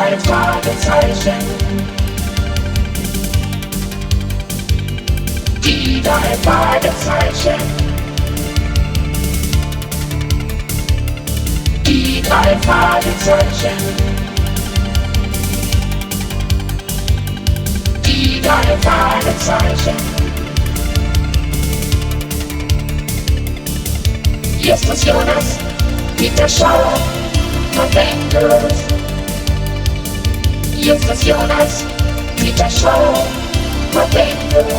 drei Fragezeichen. Die drei Fragezeichen. Die drei Fragezeichen. Die drei Fragezeichen. Justus Jonas, Peter Schauer und Bengals. Justus Jonas, Peter Schauer und Bengals.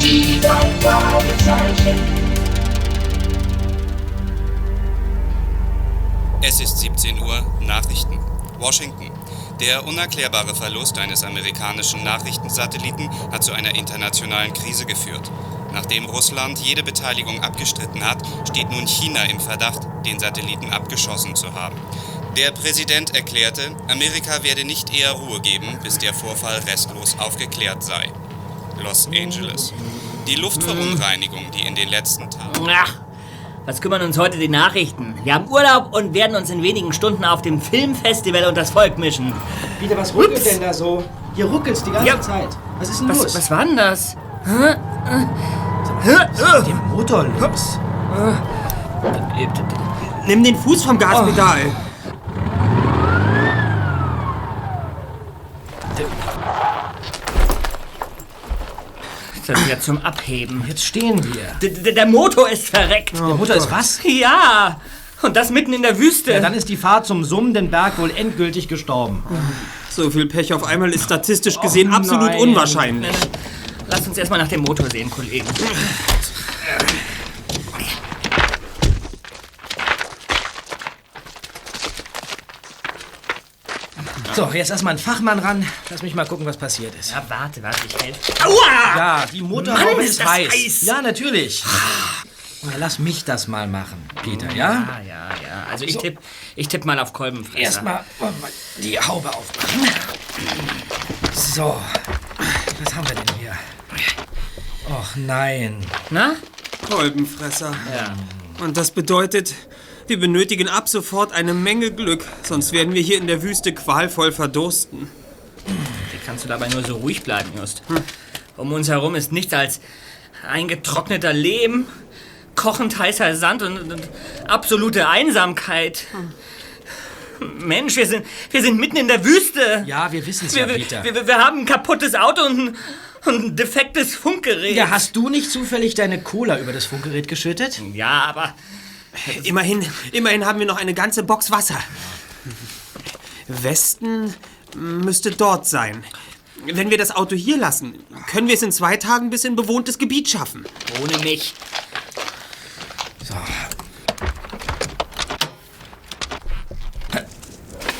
Die drei Fragezeichen. Es ist 17 Uhr, Nachrichten. Washington. Der unerklärbare Verlust eines amerikanischen Nachrichtensatelliten hat zu einer internationalen Krise geführt. Nachdem Russland jede Beteiligung abgestritten hat, steht nun China im Verdacht, den Satelliten abgeschossen zu haben. Der Präsident erklärte, Amerika werde nicht eher Ruhe geben, bis der Vorfall restlos aufgeklärt sei. Los Angeles. Die Luftverunreinigung, die in den letzten Tagen. Ach, was kümmern uns heute die Nachrichten? Wir haben Urlaub und werden uns in wenigen Stunden auf dem Filmfestival und das Volk mischen. Peter, was ruckelt Ups. denn da so? Hier ruckelt's die ganze Ja. Zeit. Was ist denn Was, los? was war denn das? Hä? Ist mit dem Motor los? Nimm den Fuß vom Gaspedal. Das ist ja zum Abheben. Jetzt stehen wir. D -d der Motor ist verreckt. Der Motor ist was? Ja, und das mitten in der Wüste. Ja, dann ist die Fahrt zum summenden Berg wohl endgültig gestorben. So viel Pech auf einmal ist statistisch gesehen Och, absolut nein. unwahrscheinlich. Lass uns erstmal nach dem Motor sehen, Kollegen. So, jetzt erstmal ein Fachmann ran. Lass mich mal gucken, was passiert ist. Ja, warte, warte, ich helfe. Aua! Ja, die Motorhaube Mann, ist, ist das heiß. heiß. Ja, natürlich. Na, lass mich das mal machen, Peter, ja? Ja, ja, ja. Also ich tipp, ich tipp mal auf Kolbenfresser. Erstmal die Haube aufmachen. So, was haben wir denn hier? Och nein. Na? Kolbenfresser. Ja. Und das bedeutet, wir benötigen ab sofort eine Menge Glück, sonst werden wir hier in der Wüste qualvoll verdursten. Wie kannst du dabei nur so ruhig bleiben, Just? Um uns herum ist nichts als eingetrockneter Lehm, kochend heißer Sand und, und absolute Einsamkeit. Mensch, wir sind, wir sind mitten in der Wüste. Ja, wir wissen's ja, wir, Peter. wir, wir, wir haben ein kaputtes Auto und ein, und ein defektes Funkgerät. Ja, hast du nicht zufällig deine Cola über das Funkgerät geschüttet? Ja, aber Immerhin, immerhin haben wir noch eine ganze Box Wasser. Westen müsste dort sein. Wenn wir das Auto hier lassen, können wir es in zwei Tagen bis in bewohntes Gebiet schaffen. ohne mich.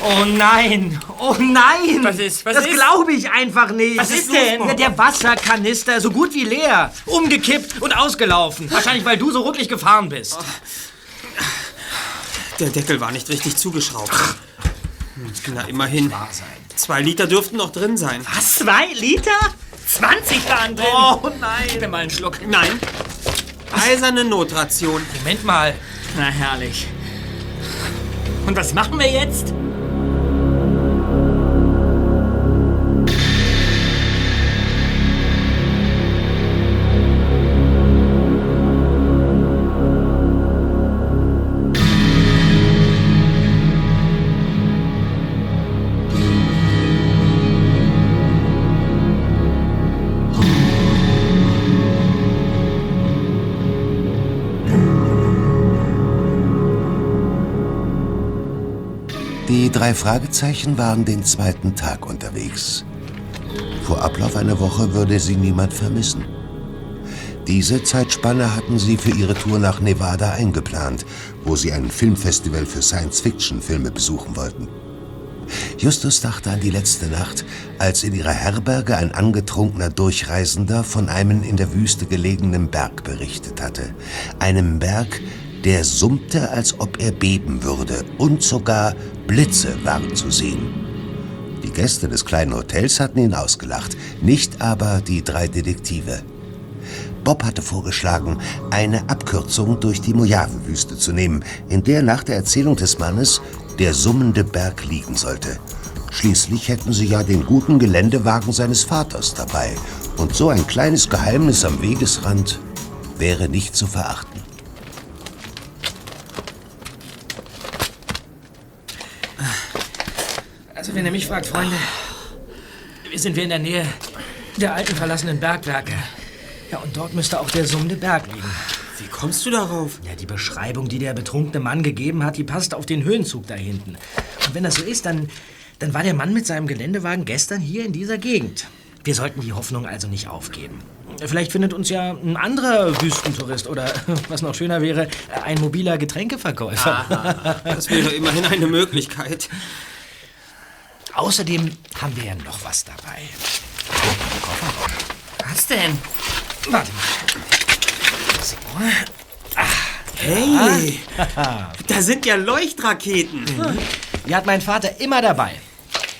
Oh nein! Oh nein! Was ist? Was das glaube ich einfach nicht. Was ist denn? Ja, der Wasserkanister, so gut wie leer. Umgekippt und ausgelaufen. Wahrscheinlich, weil du so rucklig gefahren bist. Der Deckel war nicht richtig zugeschraubt. Na, immerhin. Zwei Liter dürften noch drin sein. Was? Zwei Liter? 20 waren drin. Oh Gib nein! mir mal einen Schluck. Nein. Eiserne Notration. Moment mal. Na, herrlich. Und was machen wir jetzt? Drei Fragezeichen waren den zweiten Tag unterwegs. Vor Ablauf einer Woche würde sie niemand vermissen. Diese Zeitspanne hatten sie für ihre Tour nach Nevada eingeplant, wo sie ein Filmfestival für Science-Fiction-Filme besuchen wollten. Justus dachte an die letzte Nacht, als in ihrer Herberge ein angetrunkener Durchreisender von einem in der Wüste gelegenen Berg berichtet hatte. Einem Berg, der summte, als ob er beben würde, und sogar Blitze waren zu sehen. Die Gäste des kleinen Hotels hatten ihn ausgelacht, nicht aber die drei Detektive. Bob hatte vorgeschlagen, eine Abkürzung durch die Mojave-Wüste zu nehmen, in der nach der Erzählung des Mannes der summende Berg liegen sollte. Schließlich hätten sie ja den guten Geländewagen seines Vaters dabei. Und so ein kleines Geheimnis am Wegesrand wäre nicht zu verachten. Also, wenn ihr mich fragt, Freunde, sind wir in der Nähe der alten verlassenen Bergwerke. Ja, und dort müsste auch der summende Berg liegen. Wie kommst du darauf? Ja, die Beschreibung, die der betrunkene Mann gegeben hat, die passt auf den Höhenzug da hinten. Und wenn das so ist, dann, dann war der Mann mit seinem Geländewagen gestern hier in dieser Gegend. Wir sollten die Hoffnung also nicht aufgeben. Vielleicht findet uns ja ein anderer Wüstentourist oder, was noch schöner wäre, ein mobiler Getränkeverkäufer. Das wäre immerhin eine Möglichkeit. Außerdem haben wir ja noch was dabei. Was denn? Warte mal. So. Hey, da sind ja Leuchtraketen. Die hat mein Vater immer dabei.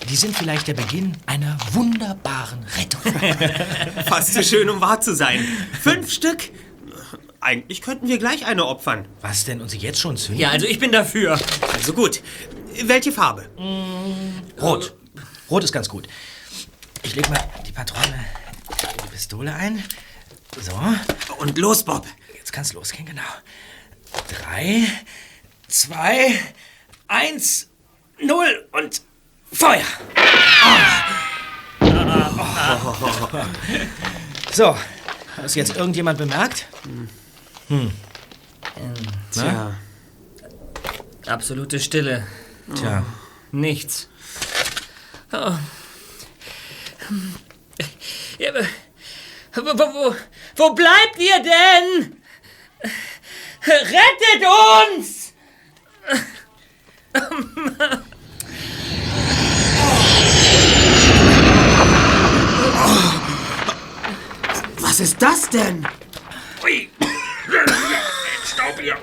Die sind vielleicht der Beginn einer wunderbaren Rettung. Fast zu schön, um wahr zu sein. Fünf Stück? Eigentlich könnten wir gleich eine opfern. Was denn? Und sie jetzt schon zünden? Ja, also ich bin dafür. Also gut. Welche Farbe? Rot. Rot ist ganz gut. Ich leg mal die Patrone in die Pistole ein. So, Und los, Bob. jetzt kann's losgehen, genau. Drei, zwei, eins, null und Feuer! Ah. So, hat das jetzt irgendjemand bemerkt? Tja. Absolute Stille. Tja, Nichts. Oh. Ja, wo, wo, wo, bleibt ihr denn? Rettet uns! Was ist das denn? Ui. Staub hier.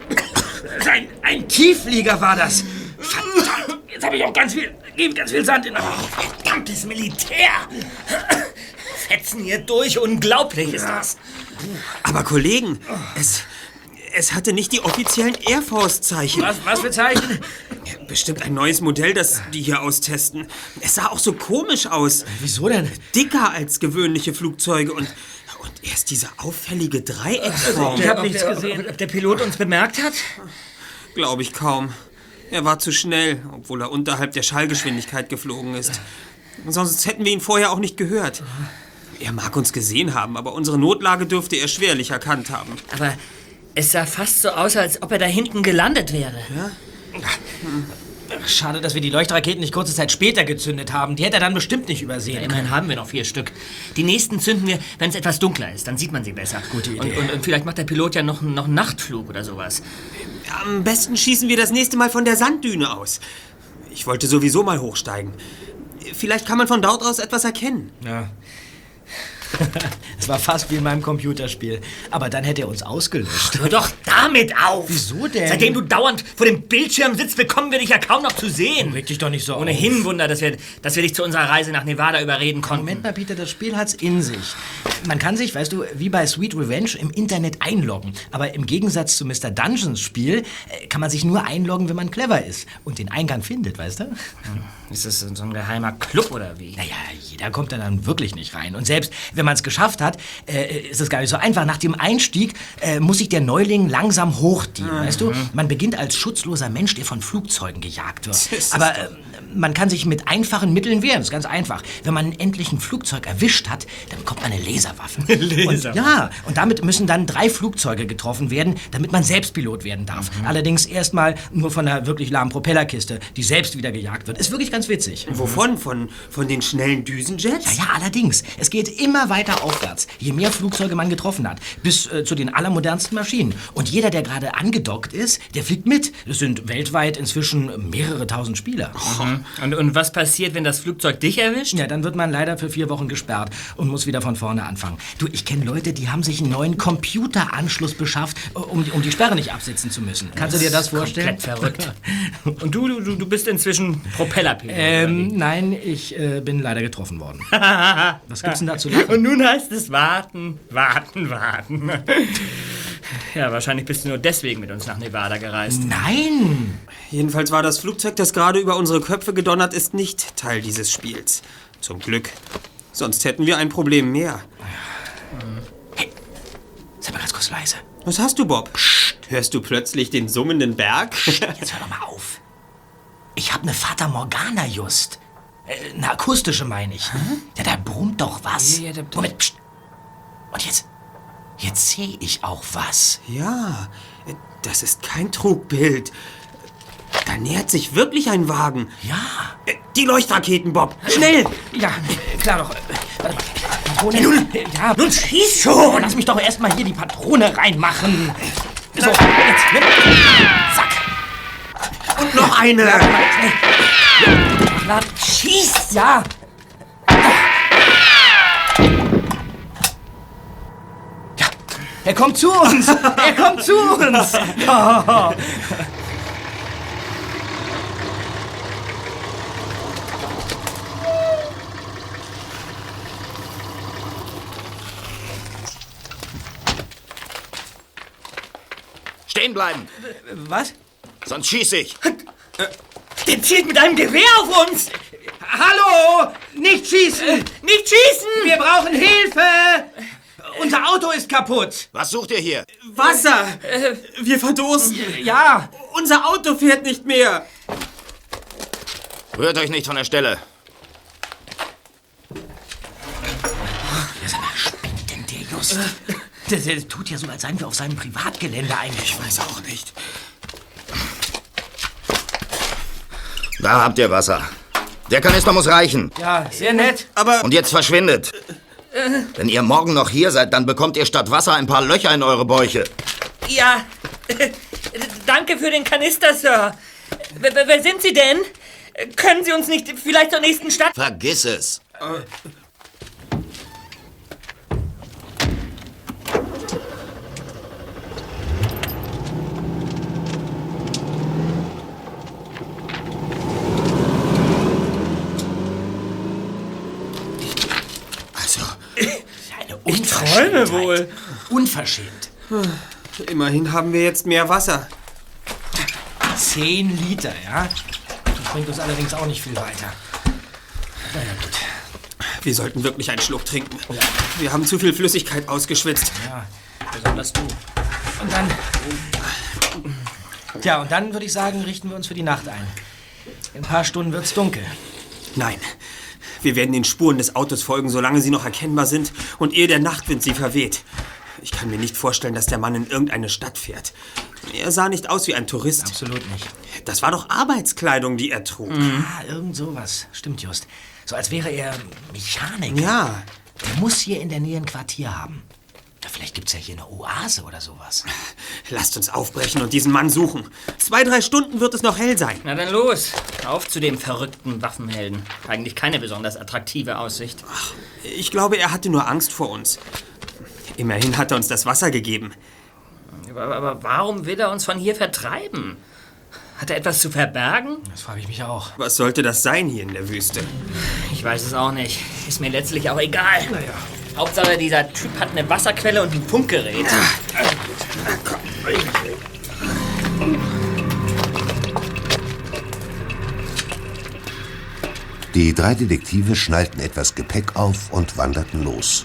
Ein, ein Tieflieger war das. Verdammt, jetzt habe ich auch ganz viel, ganz viel Sand in der Verdammtes Militär! Fetzen hier durch, unglaublich ist das. Aber Kollegen, es, es hatte nicht die offiziellen Air Force-Zeichen. Was, was für Zeichen? Bestimmt ein neues Modell, das die hier austesten. Es sah auch so komisch aus. Wieso denn? Dicker als gewöhnliche Flugzeuge und, und erst diese auffällige Dreiecksform. Ich hab Ob nichts der, gesehen. Ob, ob der Pilot uns bemerkt hat? Glaube ich kaum. Er war zu schnell, obwohl er unterhalb der Schallgeschwindigkeit geflogen ist. Sonst hätten wir ihn vorher auch nicht gehört. Er mag uns gesehen haben, aber unsere Notlage dürfte er schwerlich erkannt haben. Aber es sah fast so aus, als ob er da hinten gelandet wäre. Schade, dass wir die Leuchtraketen nicht kurze Zeit später gezündet haben. Die hätte er dann bestimmt nicht übersehen. Immerhin haben wir noch vier Stück. Die nächsten zünden wir, wenn es etwas dunkler ist. Dann sieht man sie besser. Gute Idee. Und, und, und vielleicht macht der Pilot ja noch, noch einen Nachtflug oder sowas. Am besten schießen wir das nächste Mal von der Sanddüne aus. Ich wollte sowieso mal hochsteigen. Vielleicht kann man von dort aus etwas erkennen. Ja. Es war fast wie in meinem Computerspiel. Aber dann hätte er uns ausgelöscht. Hör doch damit auf! Wieso denn? Seitdem du dauernd vor dem Bildschirm sitzt, bekommen wir dich ja kaum noch zu sehen. Reg dich doch nicht so auf. Ohnehin Wunder, dass wir, dass wir dich zu unserer Reise nach Nevada überreden konnten. Moment mal, Peter, das Spiel hat's in sich. Man kann sich, weißt du, wie bei Sweet Revenge im Internet einloggen. Aber im Gegensatz zu Mr. Dungeons Spiel äh, kann man sich nur einloggen, wenn man clever ist und den Eingang findet, weißt du? Ist das so ein geheimer Club oder wie? Naja, jeder kommt da dann wirklich nicht rein. Und selbst wenn man es geschafft hat, äh, ist es gar nicht so einfach. Nach dem Einstieg äh, muss sich der Neuling langsam hochdienen, weißt du? Man beginnt als schutzloser Mensch, der von Flugzeugen gejagt wird. Aber äh, man kann sich mit einfachen Mitteln wehren. Das ist ganz einfach. Wenn man endlich ein Flugzeug erwischt hat, dann bekommt man eine Laserwaffe. Und, ja, und damit müssen dann drei Flugzeuge getroffen werden, damit man selbst Pilot werden darf. Allerdings erstmal nur von einer wirklich lahmen Propellerkiste, die selbst wieder gejagt wird. Ist wirklich ganz witzig. Wovon? Von, von den schnellen Düsenjets? Ja, ja, allerdings. Es geht immer weiter aufwärts, je mehr Flugzeuge man getroffen hat, bis äh, zu den allermodernsten Maschinen. Und jeder, der gerade angedockt ist, der fliegt mit. Es sind weltweit inzwischen mehrere tausend Spieler. Und, und was passiert, wenn das Flugzeug dich erwischt? Ja, dann wird man leider für vier Wochen gesperrt und muss wieder von vorne anfangen. Du, ich kenne Leute, die haben sich einen neuen Computeranschluss beschafft, äh, um, die- um die Sperre nicht absitzen zu müssen. Kannst du dir das vorstellen? Komplett verrückt. Und du, du, du bist inzwischen Propellerpilot. Ähm, nein, ich äh, bin leider getroffen worden. Was gibt's denn da zu lachen? Und nun heißt es warten, warten, warten. Ja, wahrscheinlich bist du nur deswegen mit uns nach Nevada gereist. Nein! Jedenfalls war das Flugzeug, das gerade über unsere Köpfe gedonnert ist, nicht Teil dieses Spiels. Zum Glück. Sonst hätten wir ein Problem mehr. Sei mal ganz kurz leise. Was hast du, Bob? Hörst du plötzlich den summenden Berg? Jetzt hör doch mal auf. Ich hab eine Fata Morgana just. Äh, eine akustische meine ich. Ja, da brummt doch was. Ja, ja, da- Moment, pst. Und jetzt, jetzt sehe ich auch was. ja, das ist kein Trugbild. Da nähert sich wirklich ein Wagen. Ja. Äh, Die Leuchtraketen, Bob. Schnell! Ja, klar doch. Äh. Patrone. nun, ja, nun schieß schon. Lass mich doch erstmal hier die Patrone reinmachen. So, jetzt. Zack. Und noch eine! Na, schieß, ja. Ja, er kommt zu uns. Er kommt zu uns. Oh. Stehen bleiben, Was? sonst schieße ich. Der zielt mit einem Gewehr auf uns! Hallo! Nicht schießen! Nicht schießen! Wir brauchen Hilfe! Unser Auto ist kaputt. Was sucht ihr hier? Wasser! Wir verdursten. Ja, Unser Auto fährt nicht mehr. Rührt euch nicht von der Stelle. spinnt denn der Just? Der, der tut ja so, als seien wir auf seinem Privatgelände eigentlich. Ich weiß auch nicht. Da habt ihr Wasser. Der Kanister muss reichen. Ja, sehr nett. Aber Und jetzt verschwindet. Wenn ihr morgen noch hier seid, dann bekommt ihr statt Wasser ein paar Löcher in eure Bäuche. Ja, danke für den Kanister, Sir. Wer, wer- sind Sie denn? Können Sie uns nicht vielleicht zur nächsten Stadt... Vergiss es. Also, Eine Ich träume wohl. Unverschämt. immerhin haben wir jetzt mehr Wasser. Zehn Liter, ja? Das bringt uns allerdings auch nicht viel weiter. Na ja, gut. Wir sollten wirklich einen Schluck trinken. Wir haben zu viel Flüssigkeit ausgeschwitzt. Ja, besonders du. Und dann. Tja, und dann würde ich sagen, richten wir uns für die Nacht ein. In ein paar Stunden wird's dunkel. Nein. Wir werden den Spuren des Autos folgen, solange sie noch erkennbar sind und ehe der Nachtwind sie verweht. Ich kann mir nicht vorstellen, dass der Mann in irgendeine Stadt fährt. Er sah nicht aus wie ein Tourist. Absolut nicht. Das war doch Arbeitskleidung, die er trug. Ah, irgend sowas. Stimmt, Just. So als wäre er Mechaniker. Ja. Der muss hier in der Nähe ein Quartier haben. Vielleicht gibt's ja hier eine Oase oder sowas. Lasst uns aufbrechen und diesen Mann suchen. Zwei, drei Stunden wird es noch hell sein. Na dann los. Auf zu dem verrückten Waffenhelden. Eigentlich keine besonders attraktive Aussicht. Ich glaube, er hatte nur Angst vor uns. Immerhin hat er uns das Wasser gegeben. Aber, aber warum will er uns von hier vertreiben? Hat er etwas zu verbergen? Das frage ich mich auch. Was sollte das sein hier in der Wüste? Ich weiß es auch nicht. Ist mir letztlich auch egal. Naja. Hauptsache, dieser Typ hat eine Wasserquelle und ein Funkgerät. Die drei Detektive schnallten etwas Gepäck auf und wanderten los.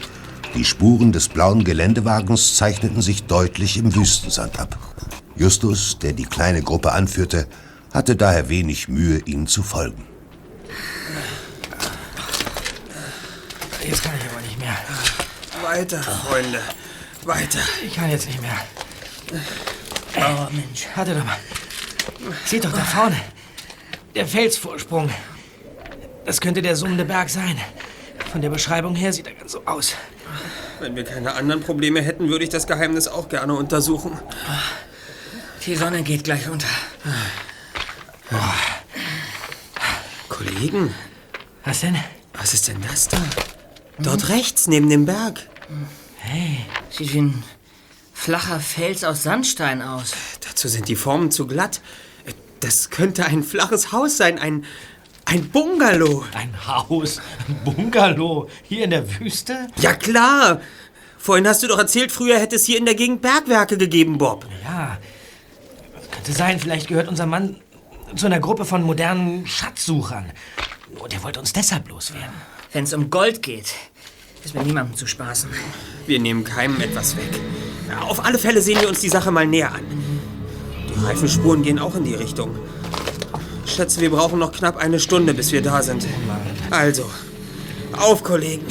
Die Spuren des blauen Geländewagens zeichneten sich deutlich im Wüstensand ab. Justus, der die kleine Gruppe anführte, hatte daher wenig Mühe, ihnen zu folgen. Jetzt kann ich. Weiter, Freunde. Weiter. Ich kann jetzt nicht mehr. Oh, Mensch. Warte doch mal. Seht doch da vorne. Der Felsvorsprung. Das könnte der summende Berg sein. Von der Beschreibung her sieht er ganz so aus. Wenn wir keine anderen Probleme hätten, würde ich das Geheimnis auch gerne untersuchen. Die Sonne geht gleich unter. Kollegen, Was denn? was ist denn das da? Dort rechts, neben dem Berg. Sieht wie ein flacher Fels aus Sandstein aus. Dazu sind die Formen zu glatt. Das könnte ein flaches Haus sein, ein, ein Bungalow. Ein Haus, ein Bungalow, hier in der Wüste? Ja klar. Vorhin hast du doch erzählt, früher hätte es hier in der Gegend Bergwerke gegeben, Bob. Ja, könnte sein, vielleicht gehört unser Mann zu einer Gruppe von modernen Schatzsuchern. Und er wollte uns deshalb loswerden. Wenn es um Gold geht, ist mit niemandem zu spaßen. Wir nehmen keinem etwas weg. Ja, Auf alle Fälle sehen wir uns die Sache mal näher an. Die Reifenspuren gehen auch in die Richtung. Ich schätze, wir brauchen noch knapp eine Stunde, bis wir da sind. Also, auf, Kollegen.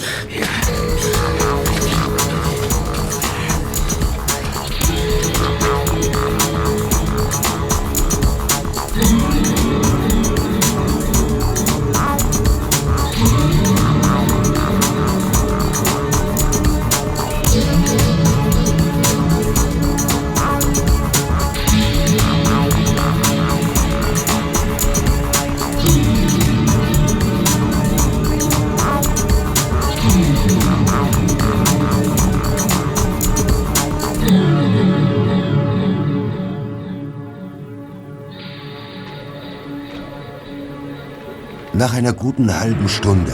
Nach einer guten halben Stunde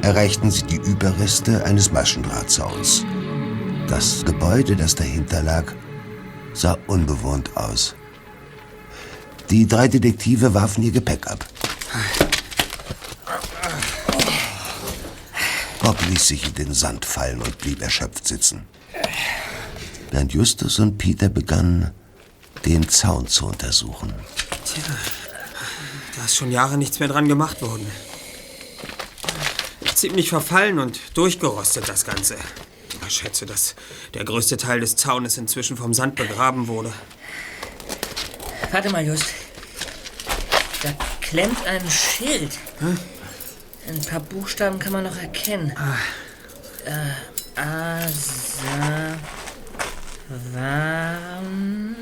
erreichten sie die Überreste eines Maschendrahtzauns. Das Gebäude, das dahinter lag, sah unbewohnt aus. Die drei Detektive warfen ihr Gepäck ab. Bob ließ sich in den Sand fallen und blieb erschöpft sitzen. Während Justus und Peter begannen, den Zaun zu untersuchen. Da ist schon Jahre nichts mehr dran gemacht worden. Ziemlich verfallen und durchgerostet das Ganze. Ich schätze, dass der größte Teil des Zaunes inzwischen vom Sand begraben wurde. Warte mal, Just. Da klemmt ein Schild. Ein paar Buchstaben kann man noch erkennen. Äh, Asa, Warm,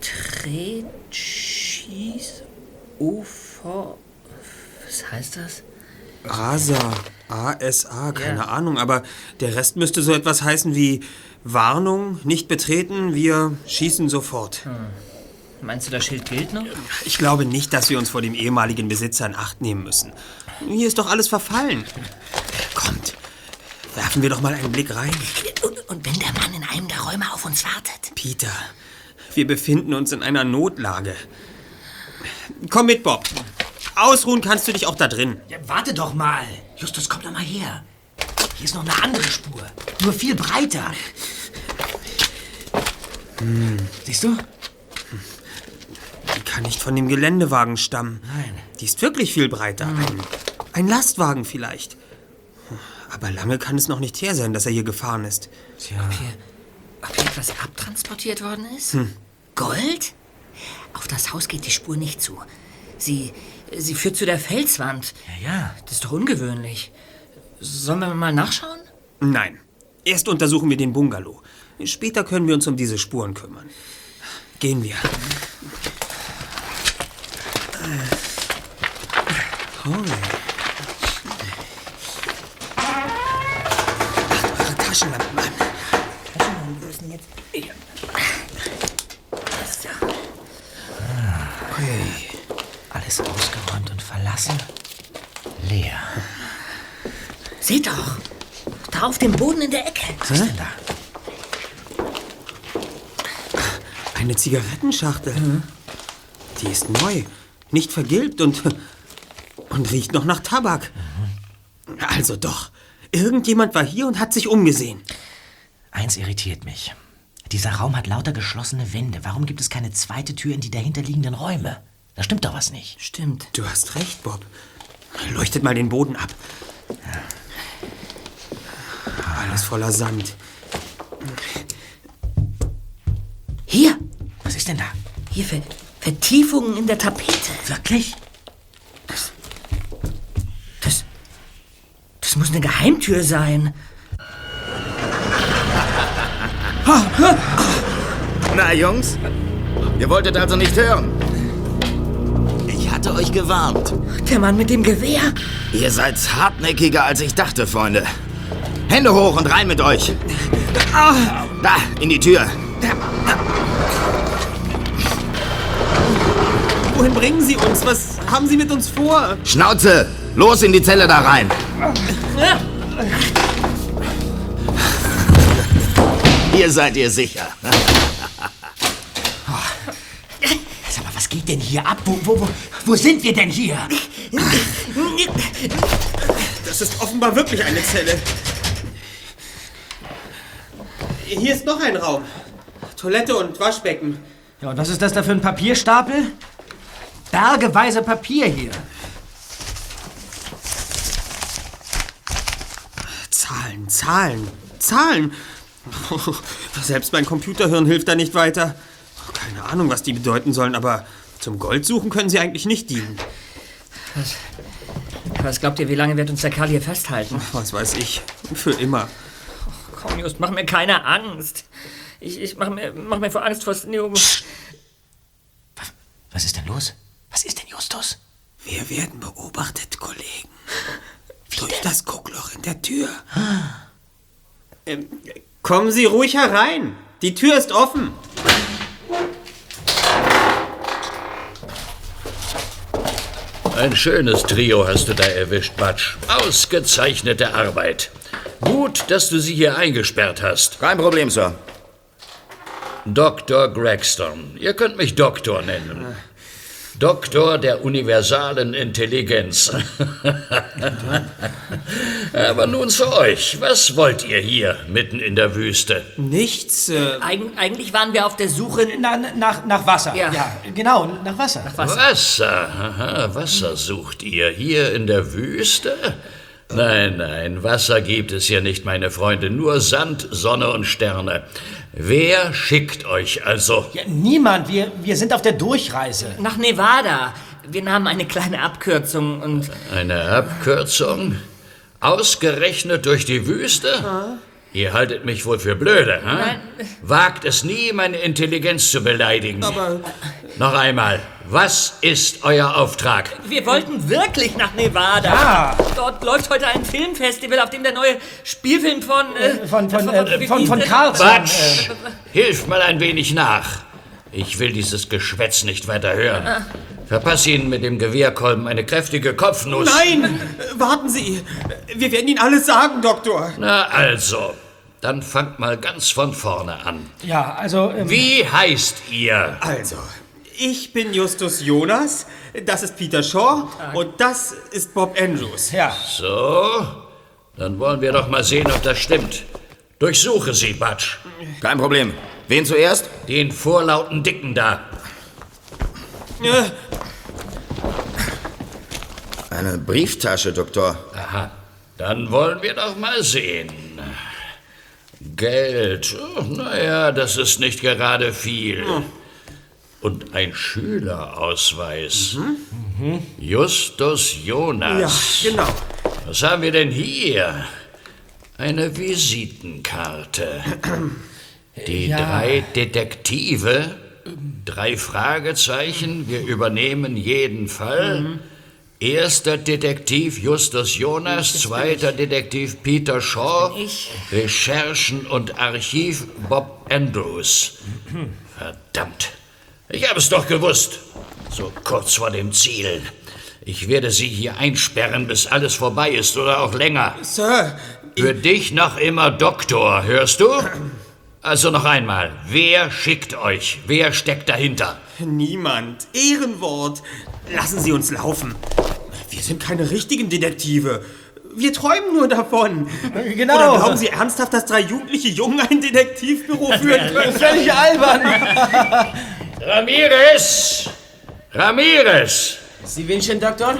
Tret, Ufer. Was heißt das? ASA. ASA, keine Ja. Ahnung, aber der Rest müsste so etwas heißen wie Warnung, nicht betreten, wir schießen sofort. Meinst du, das Schild gilt noch? Ich glaube nicht, dass wir uns vor dem ehemaligen Besitzer in Acht nehmen müssen. Hier ist doch alles verfallen. Kommt, werfen wir doch mal einen Blick rein. Und, und wenn der Mann in einem der Räume auf uns wartet? Peter, wir befinden uns in einer Notlage. Komm mit, Bob. Ausruhen kannst du dich auch da drin. Ja, warte doch mal. Justus, komm doch mal her. Hier ist noch eine andere Spur. Nur viel breiter. Siehst du? Die kann nicht von dem Geländewagen stammen. Nein. Die ist wirklich viel breiter. Ein, ein Lastwagen vielleicht. Aber lange kann es noch nicht her sein, dass er hier gefahren ist. Tja. Ob hier etwas abtransportiert worden ist? Gold? Auf das Haus geht die Spur nicht zu. Sie, sie führt zu der Felswand. Ja, ja. Das ist doch ungewöhnlich. Sollen wir mal nachschauen? Nein. Erst untersuchen wir den Bungalow. Später können wir uns um diese Spuren kümmern. Gehen wir. Hui. Macht eure Taschenlampen an. Alles ausgeräumt und verlassen. Leer. Seht doch! Da auf dem Boden in der Ecke. Was ist denn da? Eine Zigarettenschachtel. Die ist neu, nicht vergilbt und, und riecht noch nach Tabak. Also doch, irgendjemand war hier und hat sich umgesehen. Eins irritiert mich. Dieser Raum hat lauter geschlossene Wände. Warum gibt es keine zweite Tür in die dahinterliegenden Räume? Da stimmt doch was nicht. Stimmt. Du hast recht, Bob. Leuchtet mal den Boden ab. Alles voller Sand. Hier! Was ist denn da? Hier Ver Vertiefungen in der Tapete. Wirklich? Das. Das muss eine Geheimtür sein. Na, Jungs, ihr wolltet also nicht hören. Euch gewarnt. Der Mann mit dem Gewehr. Ihr seid hartnäckiger, als ich dachte, Freunde. Hände hoch und rein mit euch. Da, in die Tür. Wohin bringen Sie uns? Was haben Sie mit uns vor? Schnauze! Los in die Zelle da rein. Hier seid ihr sicher. Sag mal, was geht denn hier ab? Wo, wo, wo, wo sind wir denn hier? Das ist offenbar wirklich eine Zelle. Hier ist noch ein Raum. Toilette und Waschbecken. Ja, und was ist das da für ein Papierstapel? Bergeweise Papier hier. Zahlen, Zahlen, Zahlen. Selbst mein Computerhirn hilft da nicht weiter. Keine Ahnung, was die bedeuten sollen, aber zum Goldsuchen können sie eigentlich nicht dienen. Was glaubt ihr, wie lange wird uns der Kerl hier festhalten? Was weiß ich. Für immer. Komm, Just, mach mir keine Angst. Ich, ich mach, mir, mach mir vor Angst vor Neo. Was ist denn los? Was ist denn Justus? Wir werden beobachtet, Kollegen. Durch das Guckloch in der Tür. Ähm, kommen Sie ruhig herein. Die Tür ist offen. Ein schönes Trio hast du da erwischt, Batsch. Ausgezeichnete Arbeit. Gut, dass du sie hier eingesperrt hast. Kein Problem, Sir. Dr. Gregstone. Ihr könnt mich Doktor nennen. Doktor der universalen Intelligenz. Aber nun zu euch. Was wollt ihr hier mitten in der Wüste? Nichts. Äh, Eig eigentlich waren wir auf der Suche. Na, nach, nach Wasser. Ja. genau, nach Wasser. Wasser. Aha, Wasser sucht ihr hier in der Wüste? Nein, nein, Wasser gibt es hier nicht, meine Freunde. Nur Sand, Sonne und Sterne. Wer schickt euch also? Ja, niemand. Wir, wir sind auf der Durchreise. Nach Nevada. Wir nahmen eine kleine Abkürzung und. Eine Abkürzung? Ausgerechnet durch die Wüste? Ihr haltet mich wohl für blöde, hm? Wagt es nie, meine Intelligenz zu beleidigen. aber Noch einmal, was ist euer Auftrag? Wir wollten wirklich nach Nevada. Ja. Dort läuft heute ein Filmfestival, auf dem der neue Spielfilm von. Äh, Von, von, äh, von, von der? Carlson. Quatsch! Hilft mal ein wenig nach. Ich will dieses Geschwätz nicht weiter hören. Verpass Ihnen mit dem Gewehrkolben eine kräftige Kopfnuss. nein! Äh, Warten Sie. Wir werden Ihnen alles sagen, Doktor. Na also, dann fangt mal ganz von vorne an. Ja, also. Ähm, Wie heißt ihr? Also, ich bin Justus Jonas, das ist Peter Shaw und das ist Bob Andrews. ja. So, dann wollen wir doch mal sehen, ob das stimmt. Durchsuche sie, Batsch. Kein Problem. Wen zuerst? Den vorlauten Dicken da. Äh, Eine Brieftasche, Doktor. Aha, dann wollen wir doch mal sehen. Geld, oh, naja, das ist nicht gerade viel. Und ein Schülerausweis. Justus ja, Jonas. genau. Was haben wir denn hier? Eine Visitenkarte. Die drei Detektive, drei Fragezeichen, wir übernehmen jeden Fall. Erster Detektiv Justus Jonas, zweiter Detektiv Peter Shaw. Recherchen und Archiv Bob Andrews. Verdammt, ich habe es doch gewusst. So kurz vor dem Ziel. Ich werde Sie hier einsperren, bis alles vorbei ist oder auch länger. Sir, Für dich noch immer Doktor, hörst du? Also noch einmal, wer schickt euch? Wer steckt dahinter? niemand. Ehrenwort. Lassen Sie uns laufen. Wir sind keine richtigen Detektive. Wir träumen nur davon. Genau. Oder glauben Sie ernsthaft, dass drei jugendliche Jungen ein Detektivbüro führen können? Völlig albern. Ramirez! Ramirez! Sie wünschen, Doktor?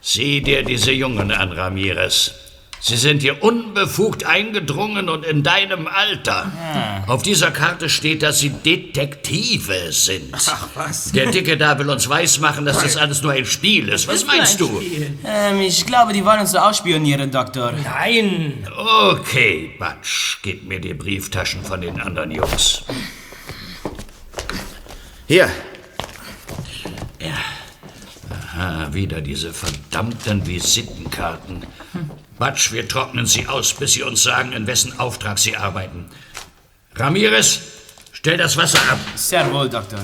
Sieh dir diese Jungen an, Ramirez. Sie sind hier unbefugt eingedrungen und in deinem Alter. Auf dieser Karte steht, dass sie Detektive sind. Ach, was? Der Dicke da will uns weismachen, dass das alles nur ein Spiel ist. Was meinst du? Ähm, ich glaube, die wollen uns so ausspionieren, Doktor. Nein. Okay, Batsch, gib mir die Brieftaschen von den anderen Jungs. Hier. Ah, wieder diese verdammten Visitenkarten. Batsch, wir trocknen sie aus, bis sie uns sagen, in wessen Auftrag sie arbeiten. Ramirez, stell das Wasser ab. Sehr wohl, Doktor.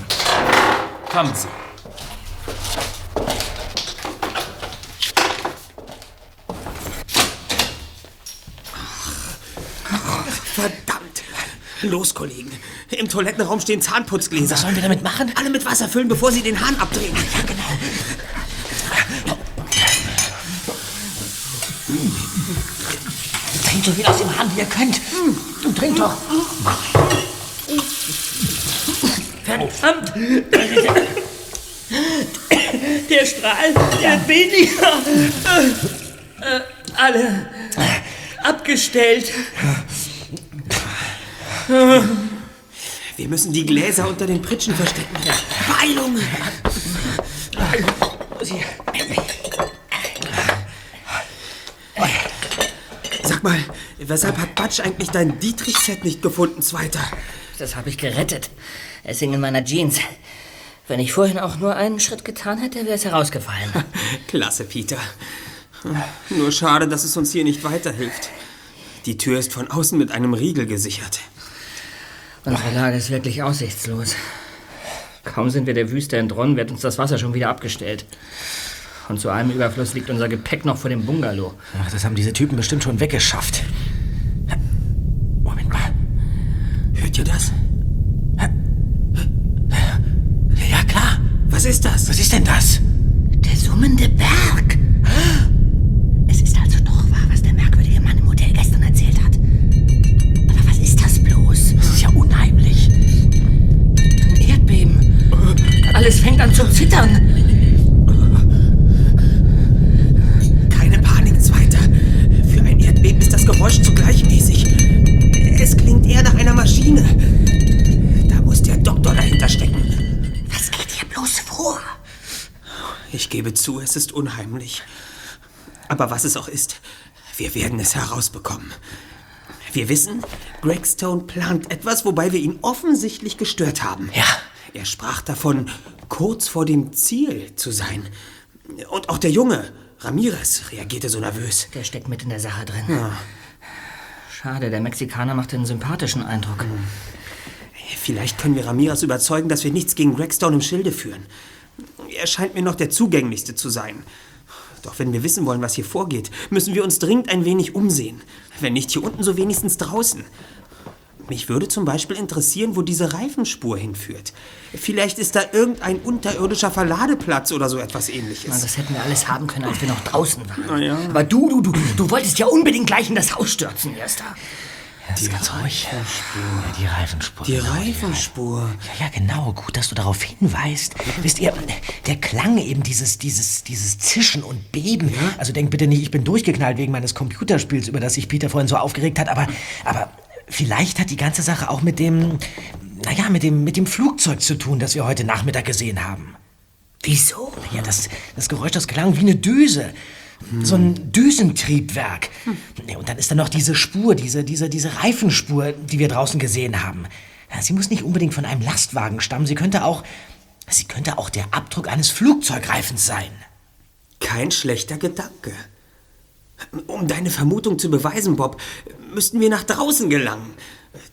Kommen Sie. Verdammt. Los, Kollegen. Im Toilettenraum stehen Zahnputzgläser. Was sollen wir damit machen? Alle mit Wasser füllen, bevor sie den Hahn abdrehen. Ja, genau. Trinkt so viel aus dem Hahn, wie ihr könnt. Du trink doch. Verdammt! Der Strahl, der weniger. Äh, alle abgestellt. Wir müssen die Gläser unter den Pritschen verstecken. Beeilung! Sag mal, weshalb hat Batsch eigentlich dein Dietrich-Set nicht gefunden, Zweiter? Das habe ich gerettet. Es hing in meiner Jeans. Wenn ich vorhin auch nur einen Schritt getan hätte, wäre es herausgefallen. Klasse, Peter. Nur schade, dass es uns hier nicht weiterhilft. Die Tür ist von außen mit einem Riegel gesichert. Unsere Lage ist wirklich aussichtslos. Kaum sind wir der Wüste entronnen, wird uns das Wasser schon wieder abgestellt. Und zu einem Überfluss liegt unser Gepäck noch vor dem Bungalow. Ach, das haben diese Typen bestimmt schon weggeschafft. Es ist unheimlich. Aber was es auch ist, wir werden es herausbekommen. Wir wissen, Greg Stone plant etwas, wobei wir ihn offensichtlich gestört haben. Ja. Er sprach davon, kurz vor dem Ziel zu sein. Und auch der Junge, Ramirez, reagierte so nervös. Der steckt mit in der Sache drin. Schade, der Mexikaner macht einen sympathischen Eindruck. Vielleicht können wir Ramirez überzeugen, dass wir nichts gegen Greg Stone im Schilde führen. Er scheint mir noch der zugänglichste zu sein. Doch wenn wir wissen wollen, was hier vorgeht, müssen wir uns dringend ein wenig umsehen. Wenn nicht hier unten, so wenigstens draußen. Mich würde zum Beispiel interessieren, wo diese Reifenspur hinführt. Vielleicht ist da irgendein unterirdischer Verladeplatz oder so etwas ähnliches. Na, das hätten wir alles haben können, als wir noch draußen waren. Na ja. Aber du, du, du, du wolltest ja unbedingt gleich in das Haus stürzen, Erster. Das ist ganz ruhig. Ja, die Reifenspur. Die genau, Reifenspur. Ja, ja, genau. Gut, dass du darauf hinweist. Wisst ihr, der Klang eben dieses, dieses, dieses Zischen und Beben. Also denk bitte nicht, ich bin durchgeknallt wegen meines Computerspiels, über das sich Peter vorhin so aufgeregt hat, aber, aber vielleicht hat die ganze Sache auch mit dem, naja, mit dem, mit dem Flugzeug zu tun, das wir heute Nachmittag gesehen haben. Wieso? Ja, das, das Geräusch, das klang wie eine Düse. So ein Düsentriebwerk. Ja, Und dann ist da noch diese Spur, diese, diese, diese Reifenspur, die wir draußen gesehen haben. Ja, sie muss nicht unbedingt von einem Lastwagen stammen. Sie könnte auch. Sie könnte auch der Abdruck eines Flugzeugreifens sein. Kein schlechter Gedanke. Um deine Vermutung zu beweisen, Bob, müssten wir nach draußen gelangen.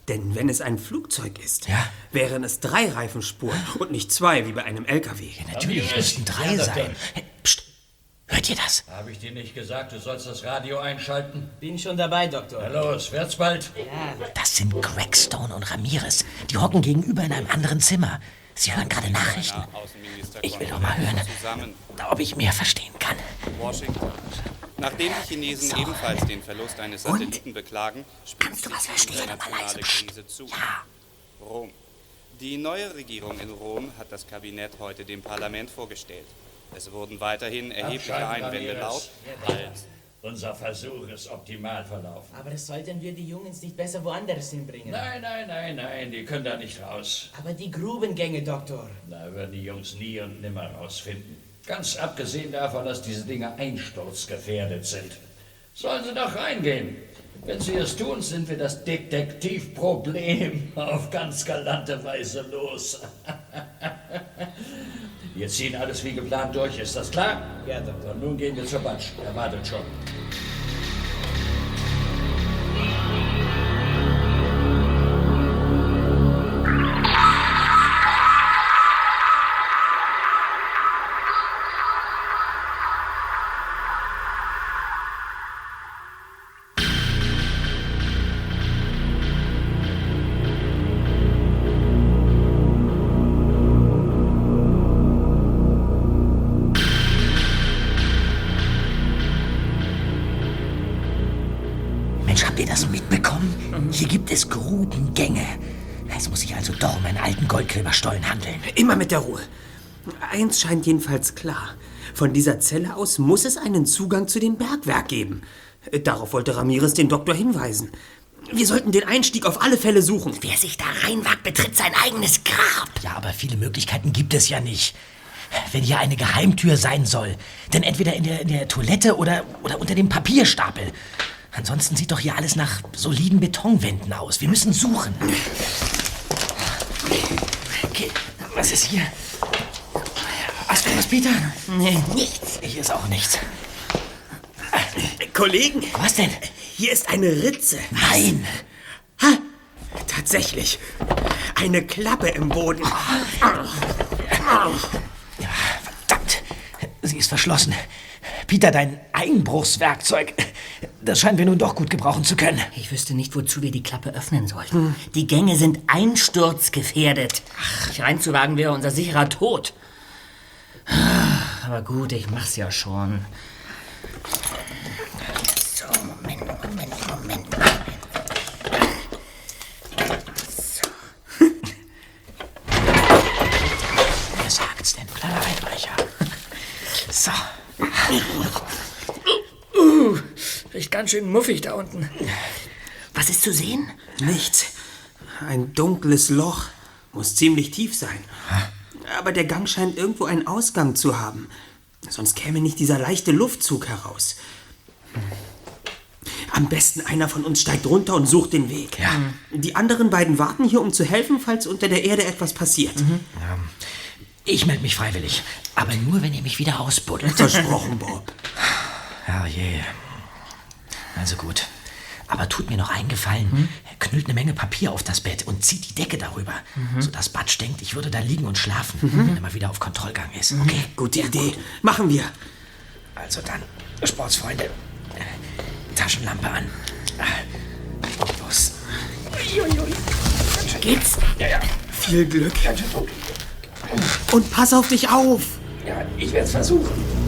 Denn wenn es ein Flugzeug ist, Ja. wären es drei Reifenspuren und nicht zwei wie bei einem LKW. Natürlich müssten drei sein. Hey, Psst. Hört ihr das? Habe ich dir nicht gesagt, du sollst das Radio einschalten? Bin schon dabei, Doktor. Na los, wird's bald? Das sind Greg Stone und Ramirez. Die hocken gegenüber in einem anderen Zimmer. Sie hören gerade Nachrichten. Ich will doch mal hören, ob ich mehr verstehen kann. Washington. Nachdem die Chinesen ebenfalls den Verlust eines Satelliten beklagen, spitzt Kannst du was sich verstehen? die internationale Krise zu. Rom. Die neue Regierung in Rom hat das Kabinett heute dem Parlament vorgestellt. Es wurden weiterhin erhebliche Einwände laut. Halt. Unser Versuch ist optimal verlaufen. Aber sollten wir die Jungs nicht besser woanders hinbringen? Nein, nein, nein, nein, die können da nicht raus. Aber die Grubengänge, Doktor. Da würden die Jungs nie und nimmer rausfinden. Ganz abgesehen davon, dass diese Dinge einsturzgefährdet sind. Sollen sie doch reingehen. Wenn sie es tun, sind wir das Detektivproblem auf ganz galante Weise los. Wir ziehen alles wie geplant durch, ist das klar? Ja, Doktor. Und nun gehen wir zur Batsch. Er wartet schon. Hier gibt es Grubengänge. Es muss sich also doch um einen alten Goldgräberstollen handeln. Immer mit der Ruhe. Eins scheint jedenfalls klar. Von dieser Zelle aus muss es einen Zugang zu dem Bergwerk geben. Darauf wollte Ramirez den Doktor hinweisen. Wir sollten den Einstieg auf alle Fälle suchen. Wer sich da reinwagt, betritt sein eigenes Grab. Ja, aber viele Möglichkeiten gibt es ja nicht. Wenn hier eine Geheimtür sein soll, dann entweder in der, in der Toilette oder, oder unter dem Papierstapel. Ansonsten sieht doch hier alles nach soliden Betonwänden aus. Wir müssen suchen. Okay, was ist hier? Hast du was, Peter? Nee, nichts. Hier ist auch nichts. Kollegen, Was denn? hier ist eine Ritze. Nein! Ha, tatsächlich. Eine Klappe im Boden. Ja, verdammt. Sie ist verschlossen. Peter, dein Einbruchswerkzeug. Das scheinen wir nun doch gut gebrauchen zu können. Ich wüsste nicht, wozu wir die Klappe öffnen sollten. Die Gänge sind einsturzgefährdet. Ach, reinzuwagen wäre unser sicherer Tod. Aber gut, ich mach's ja schon. So, Moment, Moment, Moment. Wer sagt's denn, kleiner Einbrecher? So. Uh, riecht ganz schön muffig da unten. Was ist zu sehen? Nichts. Ein dunkles Loch. Muss ziemlich tief sein. Aber der Gang scheint irgendwo einen Ausgang zu haben. Sonst käme nicht dieser leichte Luftzug heraus. Am besten einer von uns steigt runter und sucht den Weg. Ja. Die anderen beiden warten hier, um zu helfen, falls unter der Erde etwas passiert. Ich melde mich freiwillig. Aber nur, wenn ihr mich wieder ausbuddelt. Versprochen, Bob. Herrje. Also gut. Aber tut mir noch einen Gefallen. Knüllt eine Menge Papier auf das Bett und zieht die Decke darüber, sodass Batsch denkt, ich würde da liegen und schlafen, wenn er mal wieder auf Kontrollgang ist. Okay? Gute Idee. Machen wir. Also dann, Sportsfreunde, Taschenlampe an. Los. Geht's? Ja, ja. Viel Glück. Und pass auf dich auf. Ja, ich werde es versuchen.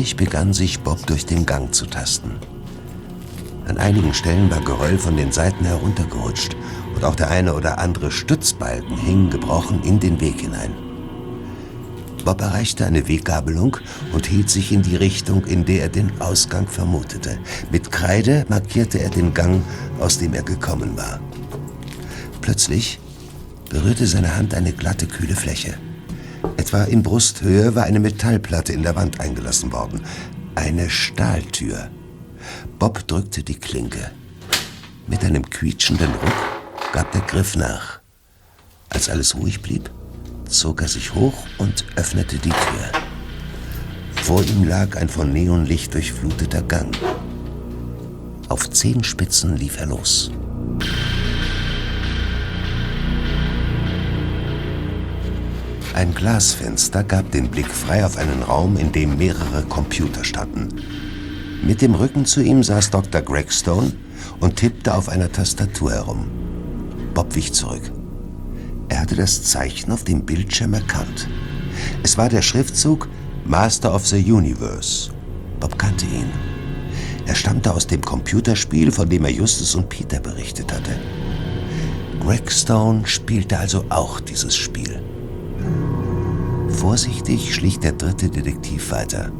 Vorsichtig begann sich Bob durch den Gang zu tasten. An einigen Stellen war Geröll von den Seiten heruntergerutscht und auch der eine oder andere Stützbalken hing gebrochen in den Weg hinein. Bob erreichte eine Weggabelung und hielt sich in die Richtung, in der er den Ausgang vermutete. Mit Kreide markierte er den Gang, aus dem er gekommen war. Plötzlich berührte seine Hand eine glatte, kühle Fläche. Etwa in Brusthöhe war eine Metallplatte in der Wand eingelassen worden. Eine Stahltür. Bob drückte die Klinke. Mit einem quietschenden Ruck gab der Griff nach. Als alles ruhig blieb, zog er sich hoch und öffnete die Tür. Vor ihm lag ein von Neonlicht durchfluteter Gang. Auf Zehenspitzen lief er los. Ein Glasfenster gab den Blick frei auf einen Raum, in dem mehrere Computer standen. Mit dem Rücken zu ihm saß Dr. Gregstone und tippte auf einer Tastatur herum. Bob wich zurück. Er hatte das Zeichen auf dem Bildschirm erkannt. Es war der Schriftzug Master of the Universe. Bob kannte ihn. Er stammte aus dem Computerspiel, von dem er Justus und Peter berichtet hatte. Gregstone spielte also auch dieses Spiel. Vorsichtig schlich der dritte Detektiv weiter.